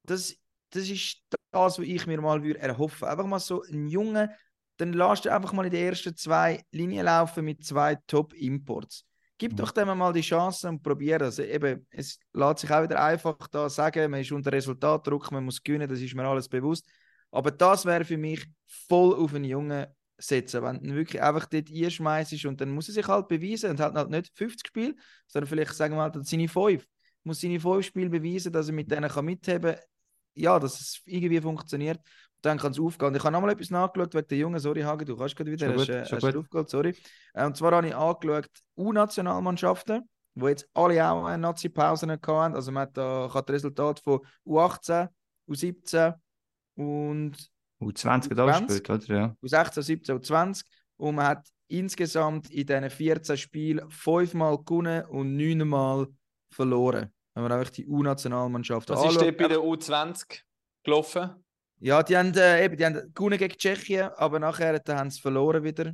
das, das ist das, was ich mir mal würde erhoffen. Einfach mal so ein Junge, dann lasst einfach mal in die ersten zwei Linien laufen mit zwei Top-Imports. Gib mhm. doch dem mal die Chance und probiere es. Eben, es lässt sich auch wieder einfach da sagen, man ist unter Resultatdruck, man muss gewinnen, das ist mir alles bewusst. Aber das wäre für mich voll auf einen Jungen setzen. Wenn du wirklich einfach dort einschmeißt und dann muss er sich halt beweisen und hat halt nicht 50 Spiele, sondern vielleicht sagen wir halt seine 5. Muss seine 5 Spiele beweisen, dass er mit denen kann mitheben kann. Ja, dass es irgendwie funktioniert. dann kann es aufgehen. Ich habe nochmal etwas nachgeschaut wegen der Jungen. Sorry, Hagen, du kannst gerade wieder. Schon hast, gut, hast, hast aufgehört, sorry. Äh, und zwar habe ich angeschaut, U-Nationalmannschaften, wo jetzt alle auch eine Nazi-Pause hatten. Also man hat da das Resultat von U18, U17, und U20 hat auch gespielt, oder? Ja. U16, 17 und 20. Und man hat insgesamt in diesen 14 Spielen fünfmal gewonnen und neunmal verloren. Wenn man einfach die U-Nationalmannschaft Was anschaut. ist bei der U20 gelaufen? Ja, die haben, äh, eben, die haben gewonnen gegen Tschechien, aber nachher haben sie verloren wieder.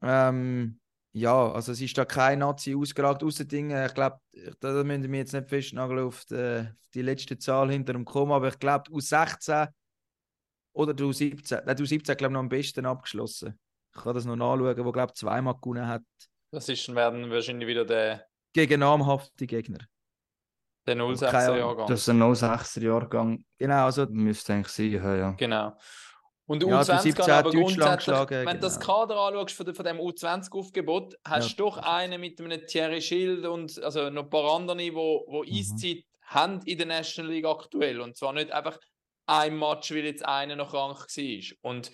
Ähm, ja, also es ist da kein Nazi ausgeragt, außer Dinge. Ich glaube, da müssen wir jetzt nicht festnageln auf die, auf die letzte Zahl hinter dem Komma, aber ich glaube, U16 oder du 17. Nein, du 17 glaube ich noch am besten abgeschlossen. Ich kann das noch nachschauen, wo glaube zweimal gewonnen hat. Das ist dann werden wahrscheinlich wieder der gegen namhafte Gegner. Der 06er Jahrgang. Das ist ein 06er Jahrgang. Genau, also müsste eigentlich sein, ja. Genau. Und ja, U20 kann aber grundsätzlich, wenn du genau. das Kader anschaust von, von dem U20-Aufgebot, hast ja. du doch einen mit einem Thierry Schild und also noch ein paar andere, die wo, wo mhm. Eiszeit haben in der National League aktuell. Und zwar nicht einfach ein Match, weil jetzt einer noch krank war. Und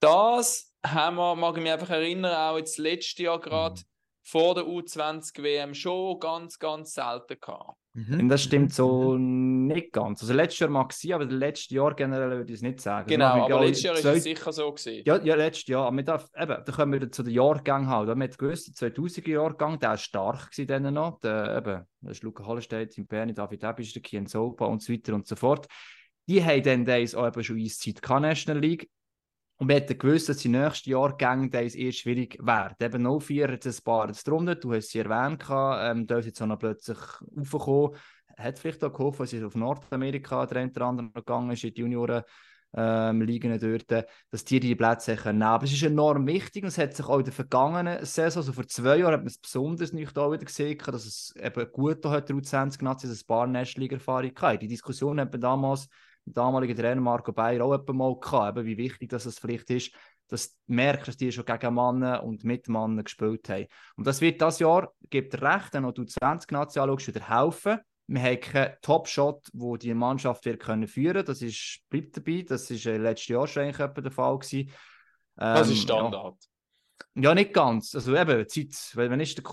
das haben wir, mag ich mich einfach erinnern, auch jetzt letztes Jahr gerade mhm. Vor der U20 WM schon ganz, ganz selten gehabt. Mhm. Das stimmt so nicht ganz. Also letztes Jahr mag es sein, aber das letzte Jahr generell würde ich es nicht sagen. Genau, aber letztes Jahr war es sicher so gewesen. Ja, ja letztes Jahr. Aber darf, eben, da kommen wir zu den Jahrgängen halt. Wir haben gewusst, der 2000er Jahrgang, der war stark gewesen noch. Der, eben, das ist Luca Hallenstedt in Bern, David Ebisch, der Kian Sopa und so weiter und so fort die haben dann auch eben schon Eiszeit National League. Und wir hätten gewusst, dass die nächsten Jahrgänge Days eher schwierig werden. Eben 04 hat es ein paar drunter, du hast sie erwähnt, ähm, da ist jetzt auch noch plötzlich aufgekommen. Hat vielleicht auch geholfen, dass es auf Nordamerika der eine oder andere gegangen ist, in die Junioren ähm, liegen dort, dass die die Plätze können. Aber es ist enorm wichtig und es hat sich auch in der vergangenen Saison, also vor zwei Jahren, hat man es besonders nicht auch wieder gesehen, dass es eben gut hat, der U20 Nazi, dass ein paar National-League-Erfahrung hatte. Die Diskussion hat man damals damalige Trainer Marco Bayer auch mal gehabt, wie wichtig das vielleicht ist, dass du merkst, dass die schon gegen Männer und mit Männern gespielt haben. Und das wird das Jahr, gibt recht, wenn du 20 Nazi anschaust, wieder helfen. Wir haben keinen Top-Shot, wo die Mannschaft wird können führen Das ist, bleibt dabei. Das war äh, letztes Jahr schon eigentlich der Fall. Gewesen. Ähm, das ist ähm, Standard. Ja, nicht ganz. Also eben, Zeit, weil wann ist der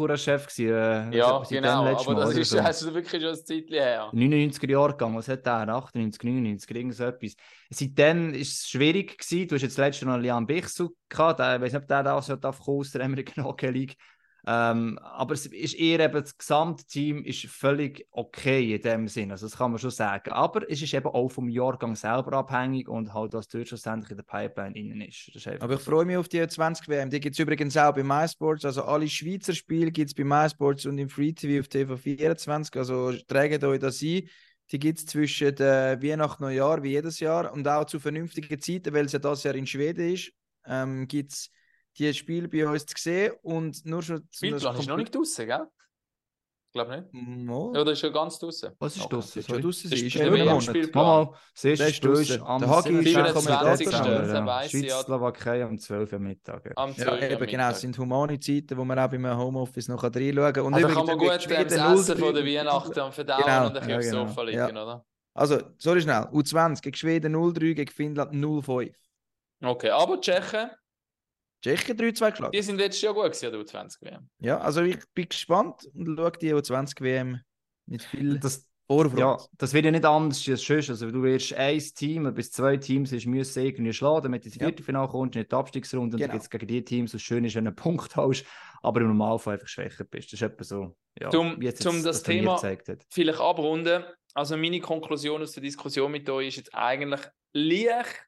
gewesen? Äh, Ja, genau. Aber Mal, das oder ist, so. hast du wirklich schon ein Zeitchen her. 99er Jahrgang, was hat der? 98, 99, irgend so etwas. Seitdem ist es schwierig gewesen. Du hast jetzt letztes Jahr noch Lian Bichsel gehabt. Ich weiß nicht, ob der ja darf kommen aus der American Hockey League. Ähm, aber es ist eher eben, das Gesamtteam ist völlig okay in dem Sinn. Also das kann man schon sagen. Aber es ist eben auch vom Jahrgang selber abhängig und halt, was dort schlussendlich in der Pipeline innen ist. Ist Aber ich so. freue mich auf die 20 WM. Die gibt es übrigens auch bei MySports. Also alle Schweizer Spiele gibt es bei MySports und im Free TV auf TV24. Also trägt euch das ein. Die gibt es zwischen äh, Weihnachten und Neujahr, wie jedes Jahr. Und auch zu vernünftigen Zeiten, weil es ja das Jahr in Schweden ist, ähm, gibt es die Spiele bei uns zu sehen. Und nur schon zu Spielplan ist noch nicht draußen, gell? Ich glaube nicht. Mo. Oder ist schon ganz draußen? Was ist Okay. das? Schon Der sein. Spiel- Ist der nur ein Monat. Mal, das erste Der ist ist am Der Hockey ist am 27. 27. Dezember, dann ja. weiss ich ja- Schweiz-Slowakei um 12 Uhr Mittag. Ja. Am Ja, 12 Uhr eben, genau. Es sind humane Zeiten, wo man auch beim Homeoffice noch reinschauen kann. Und Also kann man gut das Essen 0-3 von der Weihnachten am Verdauen Genau. und ein bisschen Ja, aufs genau. Sofa Ja. liegen, oder? Also, sorry schnell. U20 gegen Schweden 0-3, gegen Finnland 0-5. Okay, aber Tschechen, Tschechien 3-2 geschlagen. die sind letztes Jahr gut gewesen, der U20 WM. Ja, also ich bin gespannt und schaue die U20 WM mit viel Das, Vorfreude. ja, das wird ja nicht anders als sonst. Also, du wirst ein Team bis zwei Teams ist, müssen irgendwie schlagen, damit du ins Ja. Viertelfinale kommst, nicht die Abstiegsrunde. Und Genau. dann gibt es gegen die Teams, was schön ist, wenn du einen Punkt hast, aber im Normalfall einfach schwächer bist. Das ist etwa so, ja, Zum- wie jetzt zum das Turnier Thema- gezeigt hat. Vielleicht abrunden. Also meine Konklusion aus der Diskussion mit euch ist jetzt eigentlich leicht.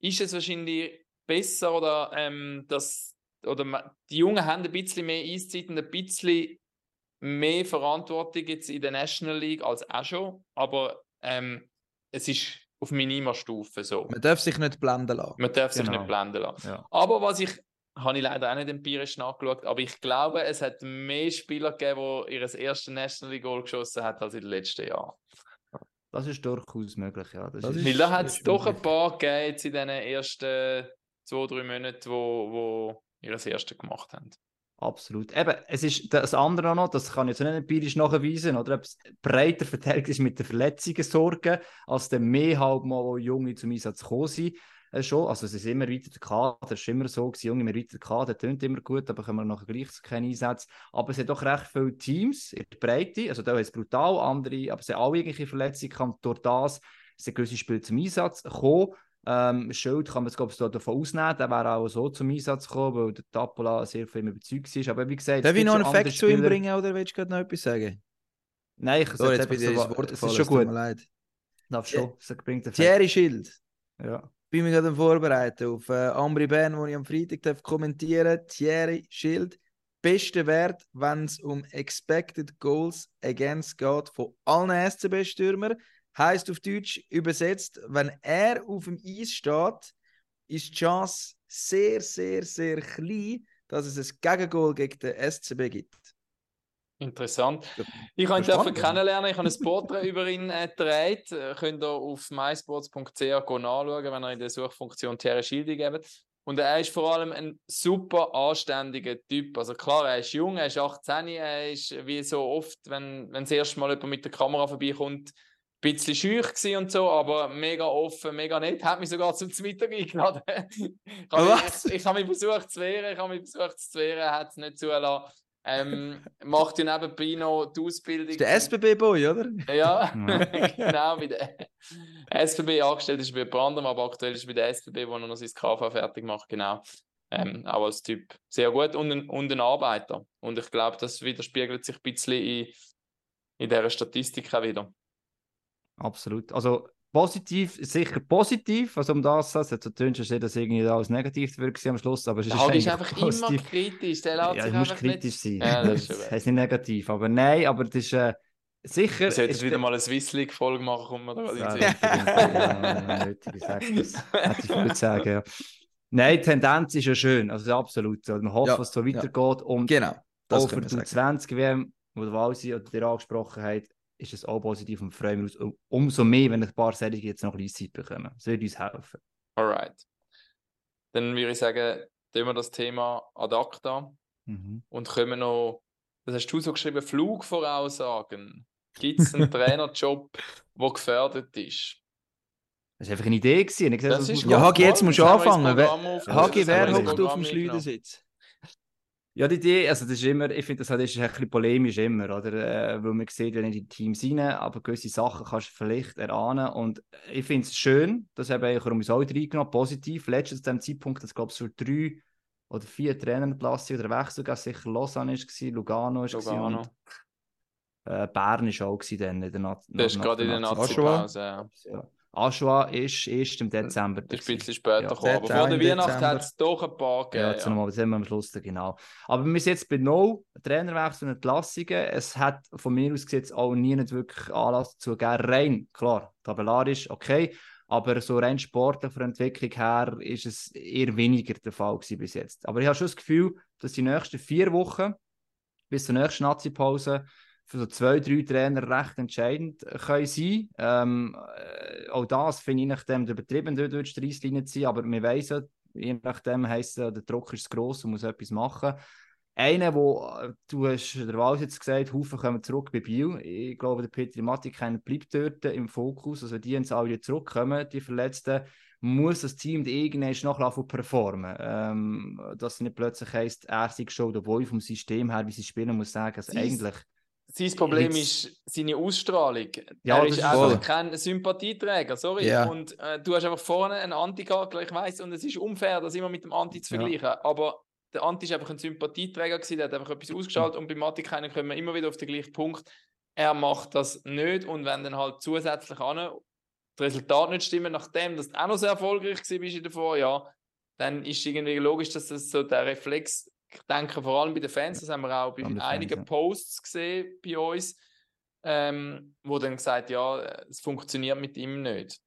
Ist es wahrscheinlich besser oder ähm, dass oder die Jungen haben ein bisschen mehr Eiszeit und ein bisschen mehr Verantwortung jetzt in der National League als auch schon, aber ähm, es ist auf minimer Stufe so. Man darf sich nicht blenden lassen. Man darf sich Genau. nicht blenden lassen. Ja. Aber was ich, habe ich leider auch nicht empirisch nachgeschaut, aber ich glaube, es hat mehr Spieler gegeben, die ihr erstes National League Goal geschossen haben als in den letzten Jahren. Das ist durchaus möglich, ja. Das Das ist, Weil da hat das es doch ein paar gegeben jetzt in den ersten zwei, drei Monaten, wo, wo ihr das erste gemacht haben. Absolut. Eben, es ist das andere auch noch, das kann ich jetzt nicht empirisch nachweisen, oder ob es breiter verteilt ist mit den Verletzungen sorgen, als dann mehr halt mal wo Junge zum Einsatz gekommen sind. Äh, schon. Also es ist immer weiter der Kader, das ist immer so gewesen, Junge, immer weiter der Kader, tönt immer gut, aber können wir nachher gleich keinen Einsatz. Aber es hat doch recht viele Teams in der Breite, also da ist es brutal, andere, aber es sind alle irgendwelche Verletzungen, kann durch das sind gewisse Spiele zum Einsatz gekommen. Ähm, Schild kann man es, glaube ich, davon ausnehmen, der wäre auch so zum Einsatz gekommen, weil der Tapola sehr viel überzeugt war. Aber wie gesagt, es Darf ich noch einen Fakt zu ihm bringen oder willst du gerade noch etwas sagen? Nein, ich So, sage jetzt so, ins Wort es gefallen, ist schon gut. mir leid. Darf schon, das bringt. Thierry Schild. Ja. bin mich gerade am Vorbereiten auf äh, Ambri Bern, wo ich am Freitag darf kommentieren Thierry Schild. Beste Wert, wenn es um Expected Goals Against geht von allen SCB-Stürmer. Heißt auf Deutsch übersetzt, wenn er auf dem Eis steht, ist die Chance sehr, sehr, sehr klein, dass es ein Gegengol gegen den SCB gibt. Interessant. Ich habe ihn dürfen kennenlernen. Ich habe ein Porträt über ihn äh, gedreht. Äh, Könnt ihr auf mysports.ch nachschauen, wenn ihr in der Suchfunktion Thierry Schildi gebt. Und er ist vor allem ein super anständiger Typ. Also klar, er ist jung, er ist 18, er ist wie so oft, wenn, wenn das erste Mal jemand mit der Kamera vorbeikommt, bisschen schüch und so, aber mega offen, mega nett. Hat mich sogar zum Mittag eingeladen. ich habe Was? mich, ich habe mich versucht zu wehren, ich habe mich versucht zu wehren, er hat es nicht zulassen. Ähm, macht ja nebenbei noch die Ausbildung. Ist der SBB-Boy, oder? Ja, genau, bei der SBB angestellt ist bei anderem, aber aktuell ist bei der SBB, wo er noch sein KV fertig macht, genau. Ähm, auch als Typ sehr gut und ein, und ein Arbeiter. Und ich glaube, das widerspiegelt sich ein bisschen in, in dieser Statistik auch wieder. Absolut. Also positiv, sicher positiv. Also um das, also du tönst ja dass irgendwie alles negativ wird am Schluss, aber es ist, ist einfach immer positiv. kritisch, der Ja, lässt sich muss einfach kritisch nicht... sein. Ja, das ist das heißt nicht negativ, aber nein, aber das ist äh, sicher. Wir sollten ist wieder der- mal eine Swiss League-Folge machen, kommt man da gerade Ja, ja, nötig gesagt, das hätte ich zu sagen. Ja. Nein, die Tendenz ist ja schön, also absolut. so. Man hofft, Ja, dass es so ja. weitergeht. Und Genau, das auch für die wir sagen. 20 WM, wo der Walsi oder der angesprochen hat, ist es auch positiv und freuen wir uns um- umso mehr, wenn ein paar Serien jetzt noch Eiszeit bekommen. Das würde uns helfen. Alright. Dann würde ich sagen, tun wir das Thema ad acta Mhm. und kommen noch, das hast du so geschrieben, Flugvoraussagen. Gibt es einen Trainerjob, der gefördert ist? Das war einfach eine Idee. Gewesen. Ich gesagt, Das ist muss gut. Ja, Hagi, jetzt musst du anfangen. Hagi, Das wer hockt auf dem. Schleudersitz? Ja, die Idee, also das ist immer, ich finde, das halt ist ein bisschen polemisch immer, oder? Äh, weil man sieht, wenn in die Teams rein, aber gewisse Sachen kannst du vielleicht erahnen. Und ich finde es schön, dass eben ich uns auch reingenommen, positiv. Letztens zu dem Zeitpunkt, dass glaube ich so drei oder vier Trainerplätze oder Wechsel, sicher Lausanne war, Lugano war Lugano. und äh, Bern war auch gewesen dann in der Na Das ist gerade in der Nazi- Nazi-Pause. Ja. Ja. Aschua ist erst im Dezember. Das ist ein bisschen später Ja, gekommen. Aber vor der Weihnacht hat es doch ein paar Ja, gegeben. jetzt Ja, noch mal, das haben wir am Schluss genau. Aber wir sind jetzt bei No, Trainerwechsel und Entlassungen. Es hat von mir aus gesehen jetzt auch nie nicht wirklich Anlass dazu gegeben. Rein, klar, tabellarisch, okay. Aber so rein sportlich von der Entwicklung her ist es eher weniger der Fall gewesen bis jetzt. Aber ich habe schon das Gefühl, dass die nächsten vier Wochen bis zur nächsten Nazi-Pause für so zwei, drei Trainer recht entscheidend können sein. Ähm, äh, auch das finde ich nachdem übertrieben, dort durch die Reisslinie ziehen, aber wir wissen, je nachdem heisst es, der Druck ist gross und muss etwas machen. Einer, wo äh, du hast der Wald jetzt gesagt, Haufen kommen zurück bei Biel. Ich glaube, der Peter Matikainen bleibt dort im Fokus. Also die, sie alle wieder zurückkommen, die Verletzten, muss das Team irgendwann noch performen. Ähm, dass es nicht plötzlich heisst, er sei schon der Wolf vom System her, wie sie spielen, muss sagen, also Sie- eigentlich Sein Problem Jetzt- ist seine Ausstrahlung. Ja, er das ist ist einfach voll. kein Sympathieträger, sorry. Ja. Und äh, du hast einfach vorne einen Anti gehabt, ich weiß, und es ist unfair, das immer mit dem Anti zu Ja. vergleichen. Aber der Anti ist einfach ein Sympathieträger gewesen, der hat einfach etwas ausgeschaltet und bei Matikainen kommen wir immer wieder auf den gleichen Punkt. Er macht das nicht und wenn dann halt zusätzlich an die Resultate nicht stimmen, nachdem das auch noch sehr erfolgreich war in den Vorjahr, dann ist irgendwie logisch, dass das so der Reflex, ich denke vor allem bei den Fans, das haben wir auch bei Fans, einigen ja. Posts gesehen bei uns, ähm, wo dann gesagt ja, es funktioniert mit ihm nicht.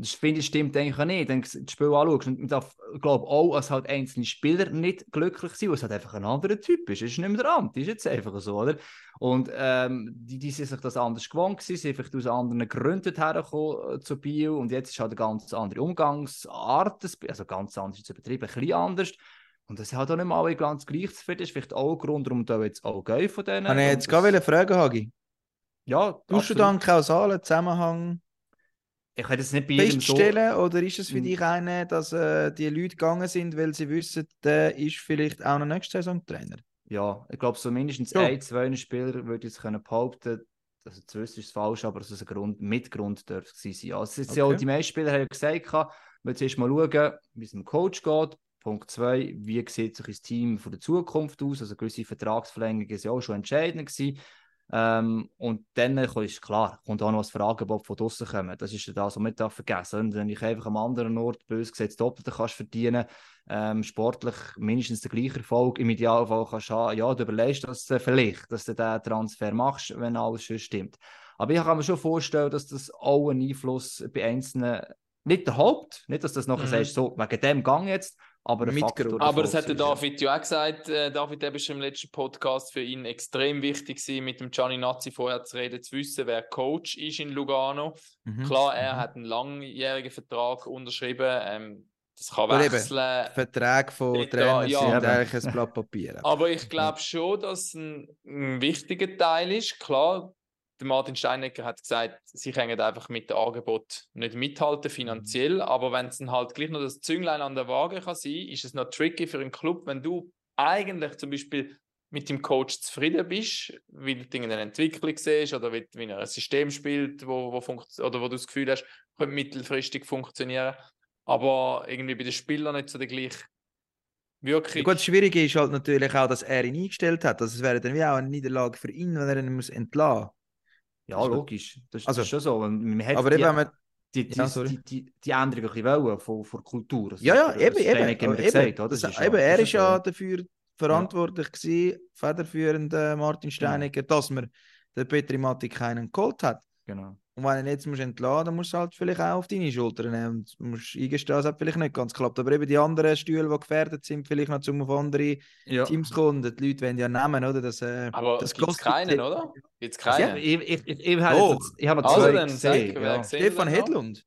Das finde ich stimmt eigentlich auch nicht. Wenn du das Spiel anschaust, und man darf, glaube auch, dass halt einzelne Spieler nicht glücklich sind, weil es halt einfach ein anderer Typ ist. Es ist nicht mehr der Amt, ist jetzt einfach so, oder? Und ähm, die, die sind sich das anders gewohnt gewesen, sind vielleicht aus anderen Gründen hergekommen äh, zu Bio und jetzt ist halt eine ganz andere Umgangsart, also ganz anders ist jetzt übertrieben, ein bisschen anders. Und das ist halt auch nicht mal ganz gleich zu finden. Das ist vielleicht auch ein Grund, warum da jetzt auch gehen von denen. Habe ich jetzt das- gerade fragen, Hagi. Ja, Tust du dann kausalen Zusammenhang Ich kann das nicht bei jedem so... feststellen oder ist es für Mm. dich eine, dass äh, die Leute gegangen sind, weil sie wissen, der ist vielleicht auch noch nächste Saison Trainer? Ja, ich glaube, so mindestens Ja. ein, zwei Spieler würde ich jetzt können behaupten, also zu wissen ist es falsch, aber dass es ein Grund, Mitgrund dürfte es sein. Es ist ja auch Okay. die meisten Spieler haben ja gesagt, wir jetzt erst mal schauen, wie es dem Coach geht. Punkt zwei, wie sieht sich das Team von der Zukunft aus? Also gewisse Vertragsverlängerungen sind ja auch schon entscheidend gewesen. Ähm, und dann ist klar, kommt auch noch das Fragenbob von draussen kommen. Das ist ja das, was darf vergessen Und wenn ich einfach am anderen Ort bös gesagt das Doppelte kannst verdienen, ähm, sportlich mindestens den gleichen Erfolg, im Idealfall kannst du haben, ja, du überlegst das äh, vielleicht, dass du diesen Transfer machst, wenn alles schon stimmt. Aber ich kann mir schon vorstellen, dass das auch einen Einfluss bei Einzelnen, nicht der Haupt, nicht, dass das nachher Mhm. sagst, so, wegen dem Gang jetzt, aber Aber das hat der. David ja auch gesagt. Äh, David, der ist im letzten Podcast für ihn extrem wichtig gewesen, mit dem Gianni Nazzi vorher zu reden, zu wissen, wer Coach ist in Lugano. Mhm. Klar, er Mhm. hat einen langjährigen Vertrag unterschrieben. Ähm, das kann Aber eben, wechseln. Verträge von Trainern ja. sind Eben. eigentlich ein Blatt Papier. Aber ich glaube schon, dass ein, ein wichtiger Teil ist. Klar, der Martin Steinecker hat gesagt, sie können einfach mit dem Angebot nicht mithalten finanziell, aber wenn es dann halt gleich noch das Zünglein an der Waage kann sein, ist es noch tricky für einen Club, wenn du eigentlich zum Beispiel mit dem Coach zufrieden bist, weil du eine Entwicklung siehst oder wie, wie er ein System spielt, wo, wo oder wo du das Gefühl hast, könnte mittelfristig funktionieren, aber irgendwie bei den Spielern nicht so der gleiche Wirkung. Ja, gut, das Schwierige ist halt natürlich auch, dass er ihn eingestellt hat. Also es wäre dann wie auch eine Niederlage für ihn, wenn er ihn muss entlassen muss. Ja, logisch. Das, also- das ist schon so. Man hat Aber die, eben, wenn man, die, die, Ja, die, die, die Änderung wollen von, von der Kultur. Also ja, ja, eben, eben, gesagt, eben, das, Das eben, er ist ja dafür verantwortlich gewesen, federführend äh, Martin Steinecker, dass man den Petri Matti keinen geholt hat. Genau. Und wenn du ihn jetzt musst entladen dann musst du halt vielleicht auch auf deine Schultern nehmen und musst eingestehen, es hat vielleicht nicht ganz geklappt. Aber eben die anderen Stühle, die gefährdet sind, vielleicht noch zum auf andere Ja. Teams kommen. Die Leute wollen ja nehmen, oder? Das, äh, Aber das gibt es kostet- keinen, oder? Gibt es Ja, keinen? ich, ich, ich, ich, jetzt- ich habe noch Also zwei dann sag, gesehen. wer Ja. Stefan? Hedlund.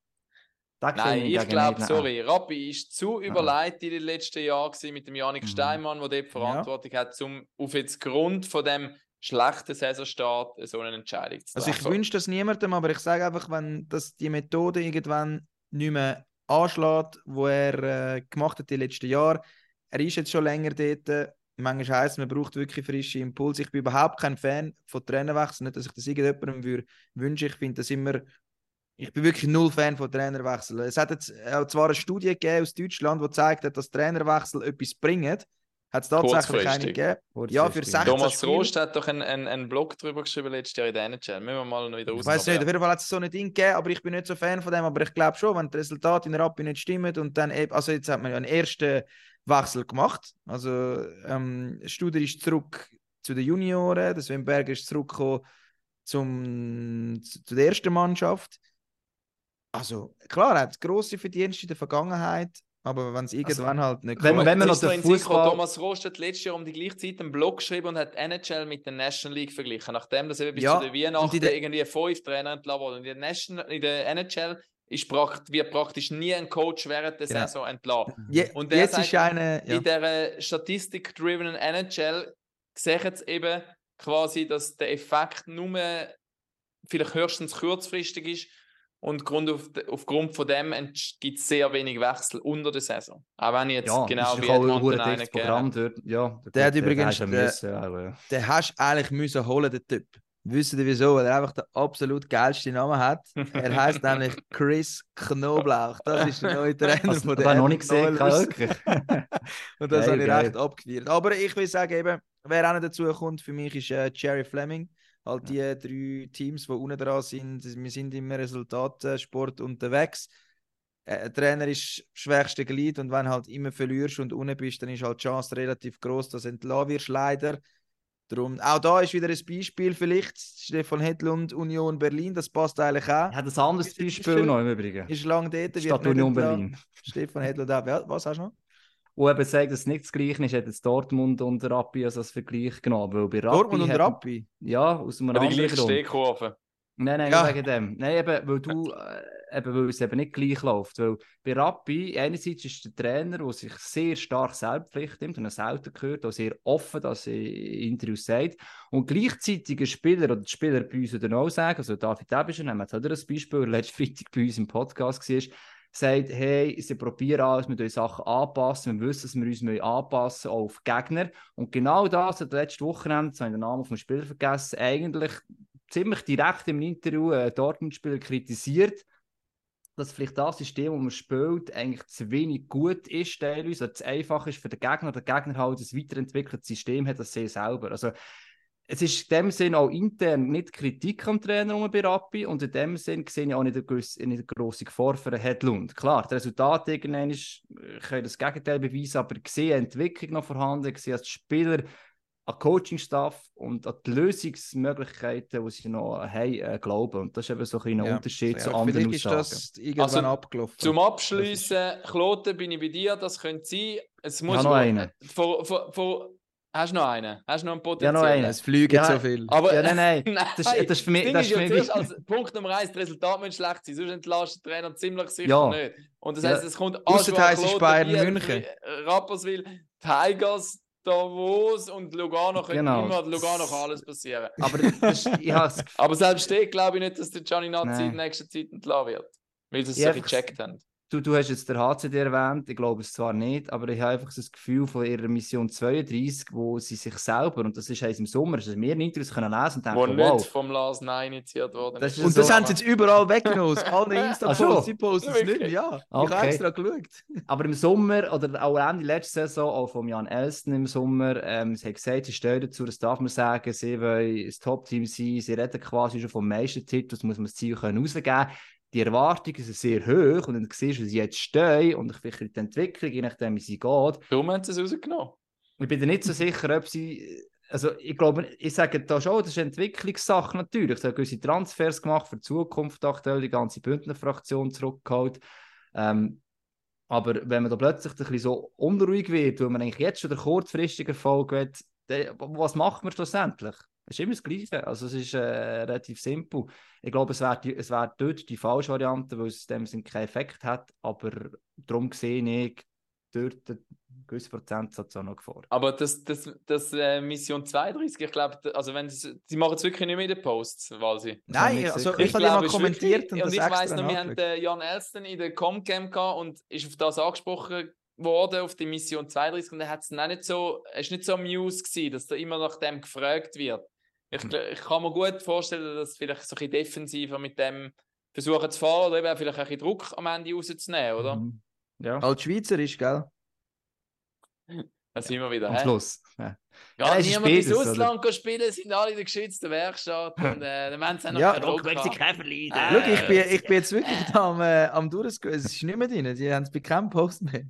Nein, ich glaube, sorry, Rappi ist zu überleitet in den letzten Jahren mit dem Janik Mhm. Steinmann, der dort Verantwortung hat, um auf jetzt Grund von dem schlechten Saisonstart so eine Entscheidung zu Also ich treffen. wünsche das niemandem, aber ich sage einfach, wenn das die Methode irgendwann nicht mehr anschlägt, wo er äh, gemacht hat die letzten Jahre, er ist jetzt schon länger dort, äh, Manchmal heisst man braucht wirklich frische Impulse. Ich bin überhaupt kein Fan von Trainerwechseln. Nicht, dass ich das irgendjemandem würde wünschen. Ich finde das immer. Ich bin wirklich null Fan von Trainerwechseln. Es hat jetzt äh, zwar eine Studie gegeben aus Deutschland, die zeigt hat, dass Trainerwechsel etwas bringen. Hat es tatsächlich eine gegeben? Ja, für Kurzfristig. 16 Thomas Spiele. Rost hat doch einen, einen, einen Blog darüber geschrieben letztes Jahr in der NHL. Müssen wir mal noch wieder Ich weiß nicht, auf jeden Fall hat es so ein Ding gegeben, aber ich bin nicht so Fan von dem. Aber ich glaube schon, wenn die Resultate in der Rappi nicht stimmen und dann eben, also jetzt hat man ja einen ersten Wechsel gemacht. Also ähm, Studer ist zurück zu den Junioren, der Sven Berger ist zurückgekommen zum, zu, zu der ersten Mannschaft. Also klar, er hat grosse Verdienste in der Vergangenheit, aber wenn es irgendwann halt nicht wenn- klappt- wenn man noch den Fußball- Thomas Rost hat letztes Jahr um die gleiche Zeit einen Blog geschrieben und hat NHL mit der National League verglichen. Nachdem das eben bis Ja, zu der Weihnachten der- irgendwie fünf Trainer entlassen wurden. Und in der, National, in der NHL ist prakt, wird praktisch nie ein Coach während der Genau. Saison entlassen. Je, Und der jetzt sagt, ist eine. Ja. In dieser Statistik-driven NHL sehen jetzt eben quasi, dass der Effekt nur vielleicht höchstens kurzfristig ist und Grund auf, aufgrund von dem gibt es sehr wenig Wechsel unter der Saison. Auch wenn ich jetzt Ja, genau das wie Edmonton einen Programm habe. dort. Ja, Der hat gut, übrigens den- müssen, aber, ja. den hast du eigentlich müssen holen, den Typ. Wisst ihr wieso? Weil er einfach den absolut geilsten Namen hat. Er heißt nämlich Chris Knoblauch. Das ist der neue Trainer Also, von das der habe ich noch nicht gesehen, wirklich. Und das Geil, habe ich geil. recht abgefeiert. Aber ich will sagen, eben, wer auch noch dazu kommt, für mich ist äh, Jerry Fleming. Halt die drei Teams, die unten dran sind. Wir sind im Resultatsport unterwegs. Äh, Ein Trainer ist das schwächste Glied und wenn halt immer verlierst und unten bist, dann ist halt die Chance relativ groß, dass du entlassen wirst, leider. Darum, auch da ist wieder ein Beispiel vielleicht. Stefan Hedlund, Union Berlin, das passt eigentlich auch. Ich habe ein anderes Beispiel noch im Übrigen. Ist lang dort, Stadt Union. Berlin. Stefan Hedlund auch. Was hast du noch? Wo eben sagt, dass es nicht das Gleiche ist, hat jetzt Dortmund und Rappi als Vergleich genommen. Weil bei Rappi Dortmund und hat- Rappi. Ja, aus einem anderen gleiche Grund. Stehkurve. Nein, nein, Ja. wegen dem. Nein, eben, weil du, äh, eben, weil es eben nicht gleich läuft. Weil bei Rappi, einerseits ist der Trainer, der sich sehr stark selbstpflicht nimmt und er selten gehört, auch sehr offen, dass er in Interviews sagt. Und gleichzeitig ein Spieler, oder die Spieler bei uns dann auch sagen, also David Ebischer, nehmen wir jetzt auch ein Beispiel, der letzten Freitag bei uns im Podcast war, sagt, hey, sie probieren alles, wir müssen Sachen anpassen, wir wissen, dass wir uns anpassen auch auf Gegner. Und genau das hat letzte Wochenende, jetzt habe ich den Namen vom Spieler vergessen, eigentlich ziemlich direkt im Interview äh, Dortmund-Spieler kritisiert, dass vielleicht das System, das man spielt, eigentlich zu wenig gut ist, teilweise, oder zu einfach ist für den Gegner. Der Gegner halt ein weiterentwickeltes System hat, das sie selber. Also, es ist in dem Sinn auch intern nicht Kritik am Trainer um bei Rappi und in dem Sinn sehe ich auch nicht eine, gewisse, eine grosse Gefahr für Hedlund. Klar, das Resultat irgendwann ist, äh, können das Gegenteil beweisen, aber ich sehe eine Entwicklung noch vorhanden, ich sehe als Spieler an Coaching-Staff und an die Lösungsmöglichkeiten, die sie noch haben, äh, glauben. Und das ist eben so ein kleiner Ja, Unterschied Ja, zu anderen Vielleicht ist Aussagen. das irgendwann Also, abgelaufen. Zum Abschließen, Kloten, bin ich bei dir, das könnte sein. Es muss habe noch einen. Vor, vor, vor, hast du noch einen? Hast du noch einen Ja, potenziellen? noch einen. es fliegen Ja, so viel. Aber, Ja, nein, nein. nein. Das ist- das ist für mich- Ding das ist ja für mich wichtig. als Punkt Nummer eins, das Resultat muss schlecht sein, sonst entlastet der Trainer ziemlich sicher Ja. nicht. Und das Ja. heisst, es kommt Ausser Aschua, heisst es Kloten, Bayern München. Rapperswil, Tigers, Davos und Lugano können Genau. immer Lugano kann alles passieren. Aber das, Aber selbst den glaube ich nicht, dass der Gianni Nazzi Nein. in nächster Zeit entlassen wird. Weil sie es Ja, so gecheckt haben. Du, du hast jetzt der HCD erwähnt, ich glaube es zwar nicht, aber ich habe einfach so das Gefühl von ihrer Mission 32, wo sie sich selber, und das ist eins im Sommer, das wir in Interviews können lesen und Wo denken, nicht wow, vom Lars Nein initiiert worden Das ist. ist Und das so- haben sie jetzt überall weggenommen. aus Allen Insta-Posts, sie posten es nicht mehr. Ja, ich Okay. habe extra geschaut. aber im Sommer oder auch Ende letzter Saison, auch von Jan Elsten im Sommer, ähm, sie haben gesagt, sie stehen dazu, das darf man sagen, sie wollen ein Top-Team sein, sie reden quasi schon vom meisten Titel, das muss man das Ziel können rausgeben die Erwartungen sind sehr hoch und dann siehst du, wie sie jetzt stehen und vielleicht die Entwicklung, je nachdem wie sie geht, Warum haben sie es rausgenommen? Ich bin nicht so sicher, ob sie. Also, ich glaube, ich sage da schon, das ist eine Entwicklungssache natürlich. Sie haben gewisse Transfers gemacht für die Zukunft, aktuell die ganze Bündner-Fraktion zurückgeholt. Ähm, aber wenn man da plötzlich ein bisschen so unruhig wird, weil man eigentlich jetzt schon den kurzfristigen Erfolg hat, was macht man schlussendlich? Es ist immer das Gleiche. Also, es ist äh, relativ simpel. Ich glaube, es wäre die- es wär dort die falsche Variante, weil es in dem Sinn keinen Effekt hat. Aber darum sehe ich dort einen gewissen Prozentsatz auch noch Gefahr. Aber das, das, das äh, Mission 32, ich glaube, also wenn sie, machen es wirklich nicht mehr in den Posts, weil sie. Ich Nein, also gesehen. ich habe mal kommentiert wirklich- und und das ich weiss noch, wir haben nachgeschaut. den Jan Elston in der Comcam gehabt und ist auf das angesprochen worden auf die Mission 32 und dann hat es nicht so, es ist nicht so amused gewesen, dass da immer nach dem gefragt wird. Ich, ich kann mir gut vorstellen, dass vielleicht so ein bisschen defensiver mit dem versuchen zu fahren oder eben vielleicht ein bisschen Druck am Ende rauszunehmen, oder? Mhm. Ja, Als Schweizerisch, gell? Da sind wir wieder. am? Schluss. Ja. Ja, Ja, niemand ins Ausland gehen spielen, sind alle in der geschützten Werkstatt und äh, dann haben sie auch noch Ja, keinen Druck gehabt. Käferli. Äh, Schau, ich bin, ich bin jetzt wirklich da am, äh, am durchgehen. Es ist nicht mehr drin. Die haben es bei keinem Post mehr.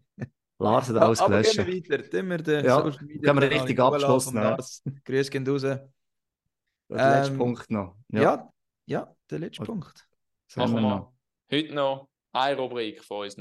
Lars hat Aber alles aber gelöscht. gehen wir weiter. Tun wir den Ja, Social Media gehen wir richtig abgeschlossen, Grüße gehen raus. Ja, Der letzte Ähm, Punkt noch. ja, der letzte Und- Punkt. Machen wir noch? heute noch eine Rubrik von uns.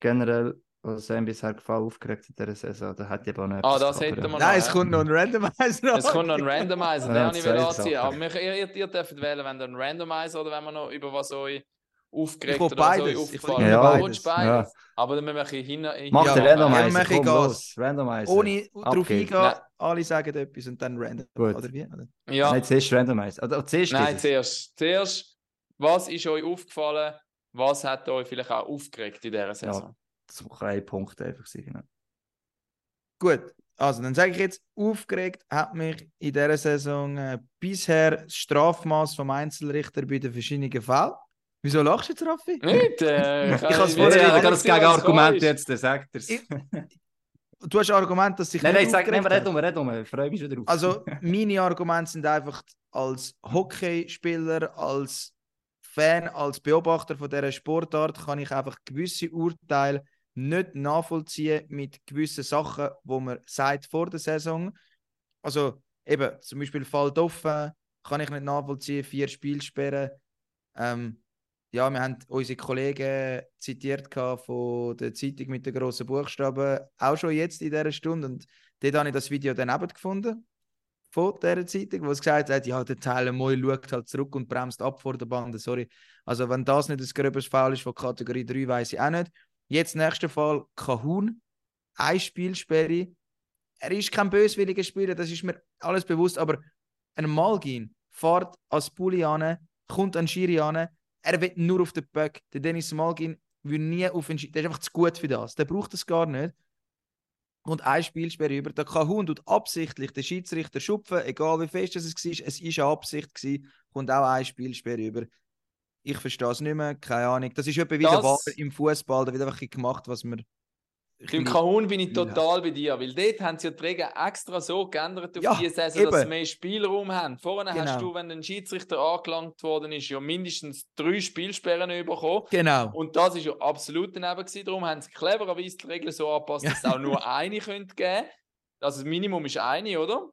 Generell, was einem bisher gefallen, aufgeregt in dieser Saison, da hätte ich aber noch Ah, das hätten ja. wir Nein, noch. es kommt noch ein Randomizer. Es kommt noch ein Randomizer, Ja, den habe ich will Sachen. anziehen. Aber wir- ihr, ihr dürft wählen, wenn ihr einen Randomizer oder wenn wir noch über was euch aufgeregt Ich oder beides. Ich will ist. beides. Beides. Aber dann müssen wir ein bisschen hin. Mach Ja, den ja, Randomizer, komm los. Randomizer. Ohne darauf eingehen, alle sagen etwas und dann random. Gut. Oder wie? Oder? Ja, Nein, zuerst Randomizer. Oder, oder zuerst nein, zuerst. Zuerst, was ist euch aufgefallen? Was hat euch vielleicht auch aufgeregt in dieser Saison? Das kann ein Punkt einfach sein. Genau. Gut, also dann sage ich jetzt, aufgeregt hat mich in dieser Saison äh, bisher das Strafmaß vom Einzelrichter bei den verschiedenen Fällen. Wieso lachst du jetzt, Raffi? Nicht? Äh, Ich hab's ich vorher- Ja, nicht, ja, was das Gegenargument ist. jetzt, der sagt er's. Ich- Du hast ein Argument, dass sich Nein, nein, nicht ich sag, aufgeregt red um, red um, ich freue mich schon drauf. Also, meine Argumente sind einfach als Hockeyspieler, als Fan, als Beobachter von dieser Sportart, kann ich einfach gewisse Urteile nicht nachvollziehen mit gewissen Sachen, wo man sagt vor der Saison. Also, eben, zum Beispiel Fall offen, kann ich nicht nachvollziehen, vier Spielsperren. Ähm, ja, wir haben unsere Kollegen zitiert von der Zeitung mit den grossen Buchstaben, auch schon jetzt in dieser Stunde. Und dort habe ich das Video dann eben gefunden von dieser Zeitung, wo es gesagt hat, ja, der Teil Moy schaut halt zurück und bremst ab vor der Bande. Sorry. Also, wenn das nicht ein gröbes Foul ist von Kategorie 3, weiß ich auch nicht. Jetzt, nächster Fall, Kahun. Eine Spielsperre. Er ist kein böswilliger Spieler, das ist mir alles bewusst, aber ein Malgin fährt als Pulli an, kommt an Schiri er will nur auf den Böck. Der Dennis Malgin will nie auf den Schiri, der ist einfach zu gut für das. Der braucht das gar nicht und ein Spielsperre über. Der Kahun tut absichtlich den Schiedsrichter schupfen, egal wie fest es war, es war eine Absicht, gewesen, kommt auch ein Spielsperre über. Ich verstehe es nicht mehr, keine Ahnung. Das ist etwa wieder Das- im Fußball, da wird einfach gemacht, was man. Beim Kahun bin ich total bei dir, weil dort haben sie ja die Regeln extra so geändert auf Ja, diese Saison, dass sie eben. mehr Spielraum haben. Hast Genau. du, wenn ein Schiedsrichter angelangt worden ist, ja mindestens drei Spielsperren bekommen. Genau. Und das ist ja absolut daneben gewesen. Darum haben sie clevererweise die Regeln so angepasst, dass es auch nur eine könnte geben. Also das Minimum ist eine, oder?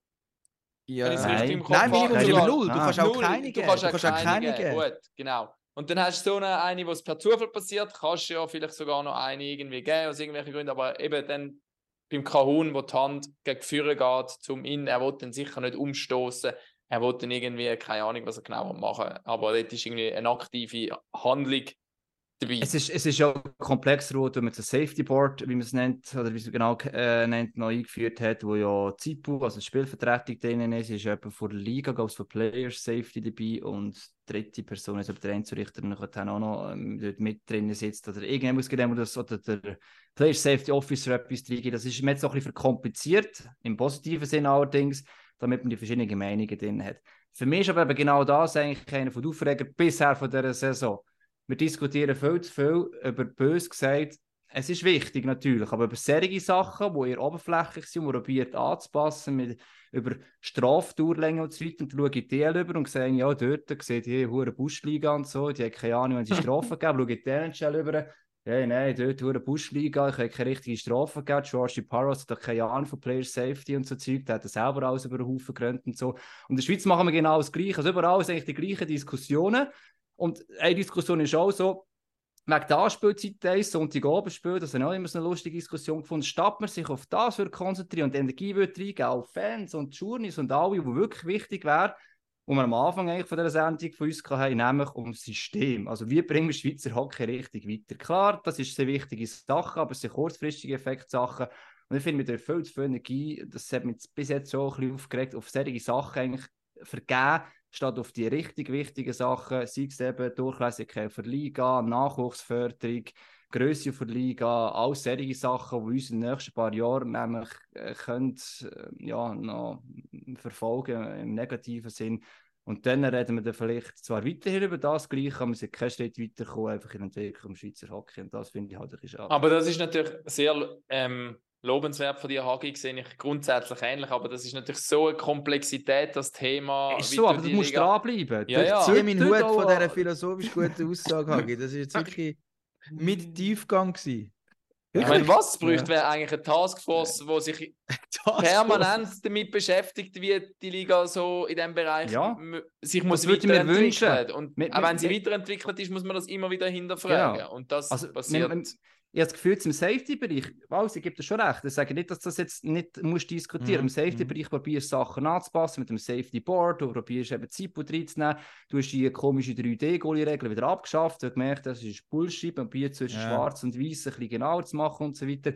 Ja. Nein. im Nein. Minimum ist über Null. Du Ah. kannst auch keine du geben. Du auch kannst auch keine geben. Gut, genau. Und dann hast du so eine, eine, was per Zufall passiert, kannst du ja vielleicht sogar noch eine irgendwie geben, aus irgendwelchen Gründen, aber eben dann beim Kahun, wo die Hand gegen Führer geht, zum Innen, er will dann sicher nicht umstoßen, er will dann irgendwie, keine Ahnung, was er genau machen aber dort ist irgendwie eine aktive Handlung dabei. Es ist, es ist ja komplexer, wenn man das Safety Board, wie man es nennt, oder wie es genau äh, nennt, noch eingeführt hat, wo ja ZIPU, also Spielvertretung drinnen ist, ist jemand von der Liga, glaube ich, von Players Safety dabei und dritte Person aber der Einzelrichter dann auch noch ähm, dort mit drin sitzt oder irgendjemand muss genau das oder der Player Safety Officer etwas reingeben. Das ist mir jetzt noch ein bisschen verkompliziert, im positiven Sinn allerdings, damit man die verschiedenen Meinungen drin hat. Für mich ist aber genau das eigentlich einer von den Aufregern bisher von dieser Saison wir diskutieren viel zu viel über bös gesagt. Es ist wichtig natürlich, aber über solche Sachen, die eher oberflächlich sind, die probiert anzupassen, mit, über Strafdauerlänge und so weiter, und schaue ich die über und sehe, ja, dort sieht die hure Buschliga und so, die haben keine Ahnung, wenn sie Strafen geben, schaue ich denen schnell über. Ja, nein, dort hure Buschliga, ich habe keine richtige Strafe gegeben. George Parros hat keine Ahnung von Player Safety und so Zeug, der hat selber alles über den Haufen gerannt und so. Und in der Schweiz machen wir genau das Gleiche. Also überall sind eigentlich die gleichen Diskussionen. Und eine Diskussion ist auch so, wegen der Anspielzeit eins, Sonntagabendspiel, das habe ich auch immer so eine lustige Diskussion gefunden, statt man sich auf das würde konzentrieren und Energie würde reingeben, auf Fans und Journeys und alle, die wirklich wichtig wäre, wo wir am Anfang eigentlich von dieser Sendung von uns hatten, nämlich um das System. Also wie bringen wir Schweizer Hockey richtig weiter? Klar, das ist eine wichtige Sache, aber es sind kurzfristige Effektsachen. Und ich finde, mit der viel zu viel Energie, das hat mich bis jetzt so ein bisschen aufgeregt, auf solche Sachen eigentlich vergeben, statt auf die richtig wichtigen Sachen, sei es eben Durchlässigkeit für Liga, Nachwuchsförderung, Größe der Liga, all solche Sachen, die uns in den nächsten paar Jahren nämlich äh, können, äh, ja, noch verfolgen im negativen Sinn. Und dann reden wir dann vielleicht zwar weiterhin über das Gleiche, aber wir sind keinen Schritt weitergekommen, einfach in der Entwicklung im Schweizer Hockey. Und das finde ich halt ein bisschen schade. Aber das ist natürlich sehr ähm, lobenswert von dir, Hagi, sehe ich grundsätzlich ähnlich, aber das ist natürlich so eine Komplexität, das Thema. Ist wie so, aber du musst Liga- dranbleiben. Ja, Das ja. Zieh zieht meinen Hut von auch- dieser philosophisch guten Aussage, Hagi. Das war jetzt wirklich mit Tiefgang. gewesen. Ich meine, was bräuchte, wäre eigentlich eine Taskforce, die sich permanent damit beschäftigt, wie die Liga so in diesem Bereich Ja. sich muss ich weiterentwickeln. wünschen. Und Mit- auch mit- wenn sie mit- weiterentwickelt ist, muss man das immer wieder hinterfragen. Genau. Und das Also, passiert. wenn- wenn- Ich habe das Gefühl, im Safety-Bereich, also, ich gebe dir schon recht, ich sage nicht, dass das jetzt nicht musst diskutieren Mhm, Im Safety-Bereich probierst du Sachen anzupassen mit dem Safety-Board, du probierst eben Zeit reinzunehmen, du hast die komische 3D-Goalie-Regel wieder abgeschafft, du hast gemerkt, das ist Bullshit, man probiert zwischen Ja. schwarz und weiß ein bisschen genauer zu machen und so weiter.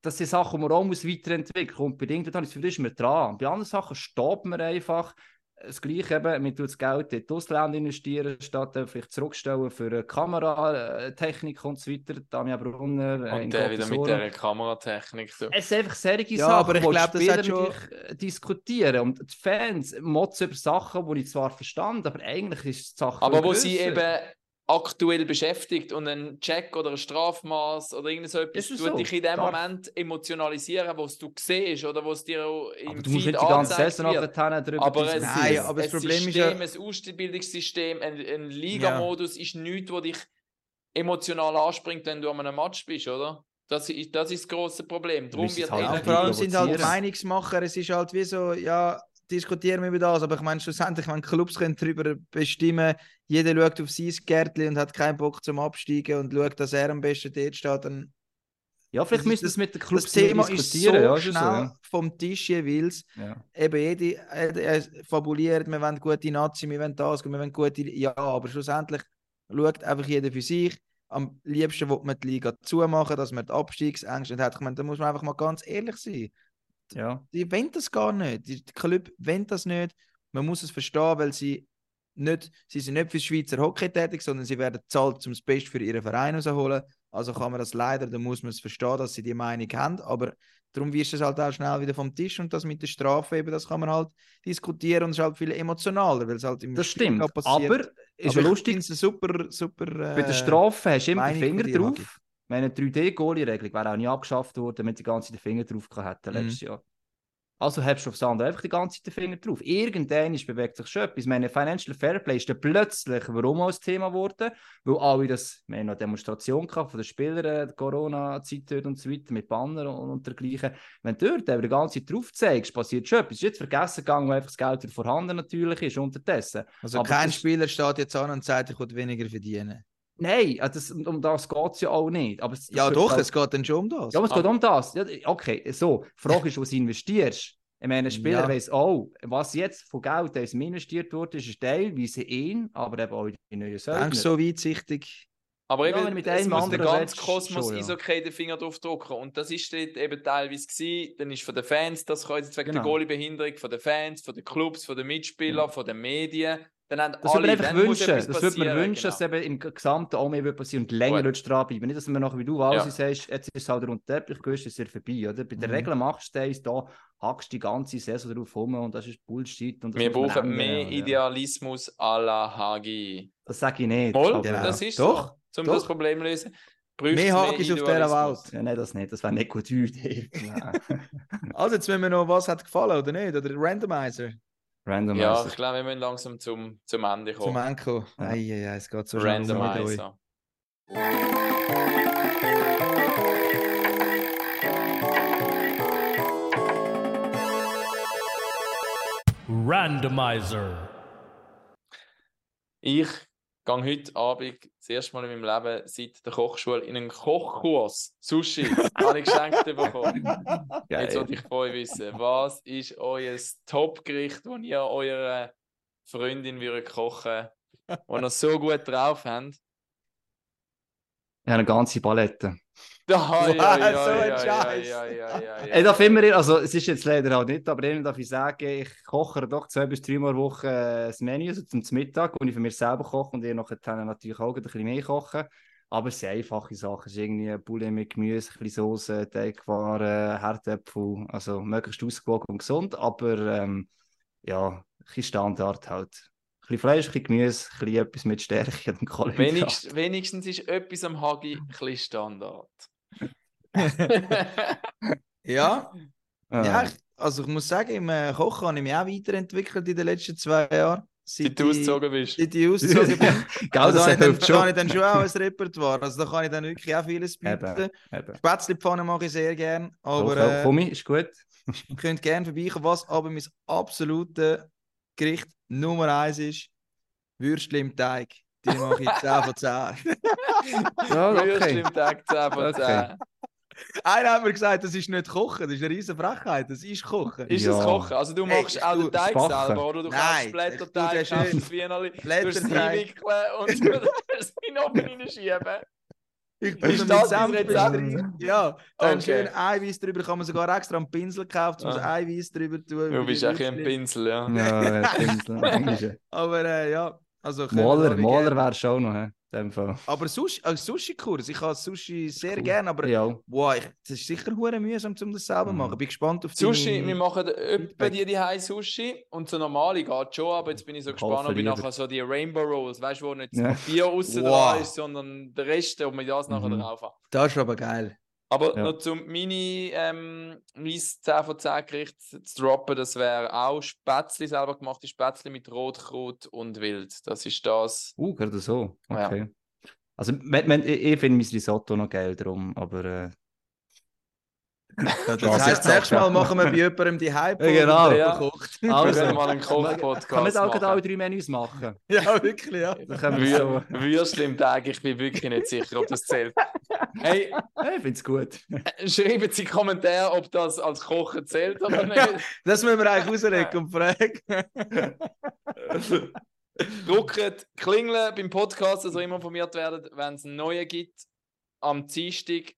Das sind Sachen, die man auch muss weiterentwickeln muss. Und bedingt dann ist ist man dran. Bei anderen Sachen stoppt man einfach. Das Gleiche eben, man tut das Geld in die Ausländer investieren, statt vielleicht zurückstellen für äh, Kameratechnik und so weiter. Damian Brunner, äh, und der wieder mit der Kameratechnik. So. Es sind einfach solche Ja, Sachen, aber ich wo die glaub, das hat schon- äh, diskutieren. Und die Fans motzen über Sachen, die ich zwar verstand, aber eigentlich ist die Sache Aber wo sie grösser. eben aktuell beschäftigt und ein Check oder ein Strafmaß oder irgend so etwas Ist tut so? dich in dem Darf- Moment emotionalisieren, was du siehst oder was dir im Aber du musst nicht die ganze Saison nachher darüber Aber es. Nein, ist aber das ein Problem ist System, ja- ein Ausbildungssystem, ein, ein Ligamodus ist nichts, wo dich emotional anspringt, wenn du an einem Match bist, oder? Das ist das, ist das grosse Problem. Darum wird halt Ja, vor allem sind halt. Meinungsmacher, es ist halt wie so, ja, diskutieren wir über das, aber ich meine, schlussendlich, wenn Clubs können darüber bestimmen jeder schaut auf sein Gärtchen und hat keinen Bock zum Absteigen und schaut, dass er am besten dort steht, dann Ja, vielleicht Das wir es mit den das Clubs Thema mehr ist so diskutieren. ja, ist schnell so, ja. vom Tisch jeweils. Ja. Eben jede äh, äh, fabuliert, wir wollen gute Nazi, wir wollen das, wir wollen gute, ja, aber schlussendlich schaut einfach jeder für sich. Am liebsten will man die Liga zumachen, dass man die Abstiegsängste nicht hat. Ich meine, da muss man einfach mal ganz ehrlich sein. Ja. Die wollen das gar nicht. Die Club wollen das nicht. Man muss es verstehen, weil sie nicht, sie sind nicht für Schweizer Hockey tätig, sondern sie werden bezahlt, um das Beste für ihren Verein rauszuholen. Also kann man das leider, da muss man es verstehen, dass sie die Meinung haben. Aber darum wirst du es halt auch schnell wieder vom Tisch und das mit der Strafe eben, das kann man halt diskutieren und es ist halt viel emotionaler, weil es halt im Das Spiel stimmt. passiert. Aber ist Aber ja lustig, super, super. bei der äh, Strafe hast du immer den Finger drauf. Meine 3D-Goalie-Regelung wäre auch nie abgeschafft worden, wenn die ganze Zeit den Finger drauf hätten Mhm. letztes Jahr. Also hast du aufs andere einfach die ganze Zeit den Finger drauf. Irgendwann bewegt sich schon etwas. Meine Financial Fairplay ist dann plötzlich, warum auch ein Thema geworden? Weil alle das, wir haben noch eine Demonstration gehabt von den Spielern, äh, Corona-Zeit und so weiter, mit Banner und, und dergleichen. Wenn du dort aber die ganze Zeit drauf zeigst, passiert schon etwas. Es ist jetzt vergessen gegangen, wo einfach das Geld vorhanden natürlich ist, unterdessen. Also aber kein Spieler steht jetzt an und sagt, ich will weniger verdienen. Nein, also das, um das geht es ja auch nicht. Aber es, Ja, doch, das- es geht dann schon um das. Ja, aber es geht um das. Ja, okay, so. Die Frage ist, was du investierst. Ich meine, ein Spieler Ja. weiss auch, was jetzt von Geld das ihm investiert wurde, ist teilweise ihn, aber eben auch in die neuen Söldner. Denkst du so weitsichtig? Aber Ja, eben, du mit es muss der ganze Kosmos schon, ja. Eishockey den Finger drauf drücken. Und das ist dort eben teilweise gewesen. Dann ist von den Fans das Kreuz wegen der Genau. Goalie-Behinderung, von den Fans, von den Clubs, von den Mitspielern, von den Medien. Dann haben Das würde man einfach wünschen. Das würde man wünschen, dass genau. eben im Gesamten auch mehr passieren und länger Gut. dranbleiben. Nicht, dass man nachher, wie du alles Ja. sagst, jetzt ist es halt den Teppich ist es vorbei. Oder? Bei den Mhm. Regeln machst du das, da hackst du die ganze Saison drauf rum und das ist Bullshit. Und Wir brauchen mehr ja. Idealismus à la Hagi. Das sage ich nicht. Voll, Genau. das ist Doch. Um doch. das Problem zu lösen. braucht's Mehr Hagis auf dieser. Welt. Ja, nein, das nicht. Das wäre nicht gut Idee. Also, jetzt müssen wir noch, was hat gefallen oder nicht? Oder Randomizer Randomizer. Ja, ich glaube, wir müssen langsam zum, zum Ende zum kommen. Enko. Ja. Eieiei, es geht so schnell mit euch. Randomizer. Randomizer. Ich gehe heute Abend das erste Mal in meinem Leben seit der Kochschule in einen Kochkurs. Sushi. habe ich geschenkt bekommen. Geil. Jetzt wollte ich von euch wissen, was ist euer Top-Gericht, das ihr eurer Freundin würdet kochen wo ihr so gut drauf habt? Ja, eine ganze Palette. Da, ja, ja, so ja, ein ja, Scheiß. ja, Ich darf immer, also es ist jetzt leider halt nicht, aber ihnen darf ich sagen, ich koche doch zwei bis dreimal pro Woche äh, das Menü also zum Mittag, und ich für mich selber koche und ihr nachher natürlich auch ein bisschen mehr kochen. Aber es sind einfache Sachen. Es ist irgendwie Poulet mit Gemüse, ein bisschen Soße, Teigwaren, Herdäpfel. Also möglichst ausgewogen und gesund, aber ähm, ja, ein bisschen Standard halt. Ein bisschen Fleisch, ein bisschen Gemüse, ein bisschen etwas mit Stärke und Kohlenhydrate. Wenigst, wenigstens ist etwas am Hagi ein bisschen Standard. Ja, Ah. ja ich, also ich muss sagen, im äh, Kochen habe ich mich auch weiterentwickelt in den letzten zwei Jahren. Seit du ausgezogen bist. Seit ich ausgezogen bin. Gell, Also das da, habe ich dann, habe schon. ich dann schon auch ein Repertoire. Also da kann ich dann wirklich auch vieles bieten. Eben, eben. Spätzlepfanne mache ich sehr gerne. Aber Aber, äh, Komm, ist gut. ihr könnt gerne vorbeikommen. Was aber mein absolutes Gericht Nummer eins ist, Würstchen im Teig. Die mache ich 10 von 10. Ja, okay. im Tag 10 von 10. Okay. Einer hat mir gesagt, das ist nicht Kochen, das ist eine riesen Frechheit, das ist Kochen. Ist Ja. es Kochen? Also du Hey, machst auch du- den Teig Spachen. selber oder du tu Blätterteig, schön. das Wienerli, es Blätterteig. einwickeln und du es in den Ofen reinschieben. Ich Ist tue das mit Rezept? Ja, dann Okay. schön Eiweiß drüber, kann man sogar extra einen Pinsel kaufen, um das Ah. Eiweiß drüber zu tun. Du bist auch ein. Pinsel, ja. Ja, Pinsel. Aber äh, ja, also Maler, Maler wäre schon noch, in dem Fall. Aber Sushi, äh, Sushi-Kurs, ich habe Sushi sehr Cool. gerne, aber Ja. wow, ich, das ist sicher hure mühsam, um das selber zu Mhm. machen. Ich bin gespannt auf Sushi, deine- wir machen etwa die die High Sushi und so normale geht schon, aber jetzt bin ich so gespannt, ob ich nachher so die Rainbow Rolls, weißt du, wo nicht das Ja. Papier außen Wow. dran ist, sondern der Rest, ob wir das nachher Mhm. drauf haben. Das ist aber geil. Aber Ja. noch zum Mini, ähm, mein 10 von 10 Gericht zu droppen, das wäre auch Spätzli, selber gemachte Spätzli mit Rotkraut und Wild. Das ist das. Uh, gerade so. Ja. Okay. Also, wenn, wenn, ich, ich finde mein Risotto noch geil drum, aber äh, Ja, das heisst, jetzt nächstes Mal ja. machen wir bei jemandem die Hype Ja, genau. Ja. kocht. Wir Also, können mal einen kann Koch-Podcast man auch gerade alle drei Menüs machen? Ja, wirklich, ja. Wir Würstchen im Tag, ich bin wirklich nicht sicher, ob das zählt. Hey, Ja, ich finde es gut. schreiben Sie in die Kommentare, ob das als Kochen zählt oder nicht. Das müssen wir eigentlich rauslegen und fragen. Drückt Klingeln beim Podcast, also immer informiert werden, wenn es einen neuen gibt. Am Dienstag,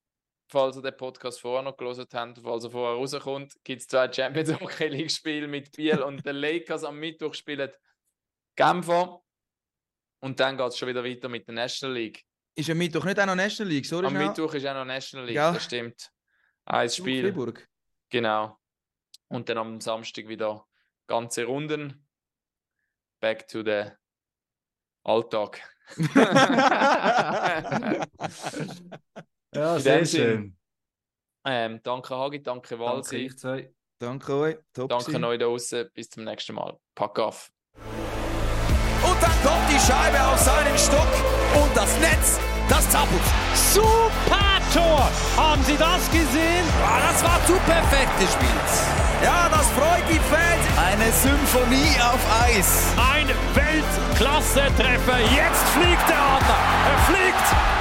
falls ihr den Podcast vorher noch gelesen habt, falls er vorher rauskommt, gibt es zwei Champions Hockey League Spiele mit Biel und den Lakers. Am Mittwoch spielen Genfer. Und dann geht es schon wieder weiter mit der National League. Ist am Mittwoch nicht auch noch National League, sorry Am schnell. Mittwoch ist auch noch National League, Ja. das stimmt. Ein Spiel. Fribourg. Genau. Und dann am Samstag wieder ganze Runden. Back to the Alltag. Ja, In sehr schön. ähm, danke Hagi, danke Danke Walsi, euch zwei. Danke euch. Top danke, euch da draußen. Bis zum nächsten Mal. Pack auf. Und dann kommt die Scheibe auf seinen Stock und das Netz, das zappelt. Super Tor! Haben Sie das gesehen? Ah, das war zu perfekt gespielt. Ja, das freut die Fans. Eine Symphonie auf Eis. Ein Weltklasse-Treffer. Jetzt fliegt der Adler. Er fliegt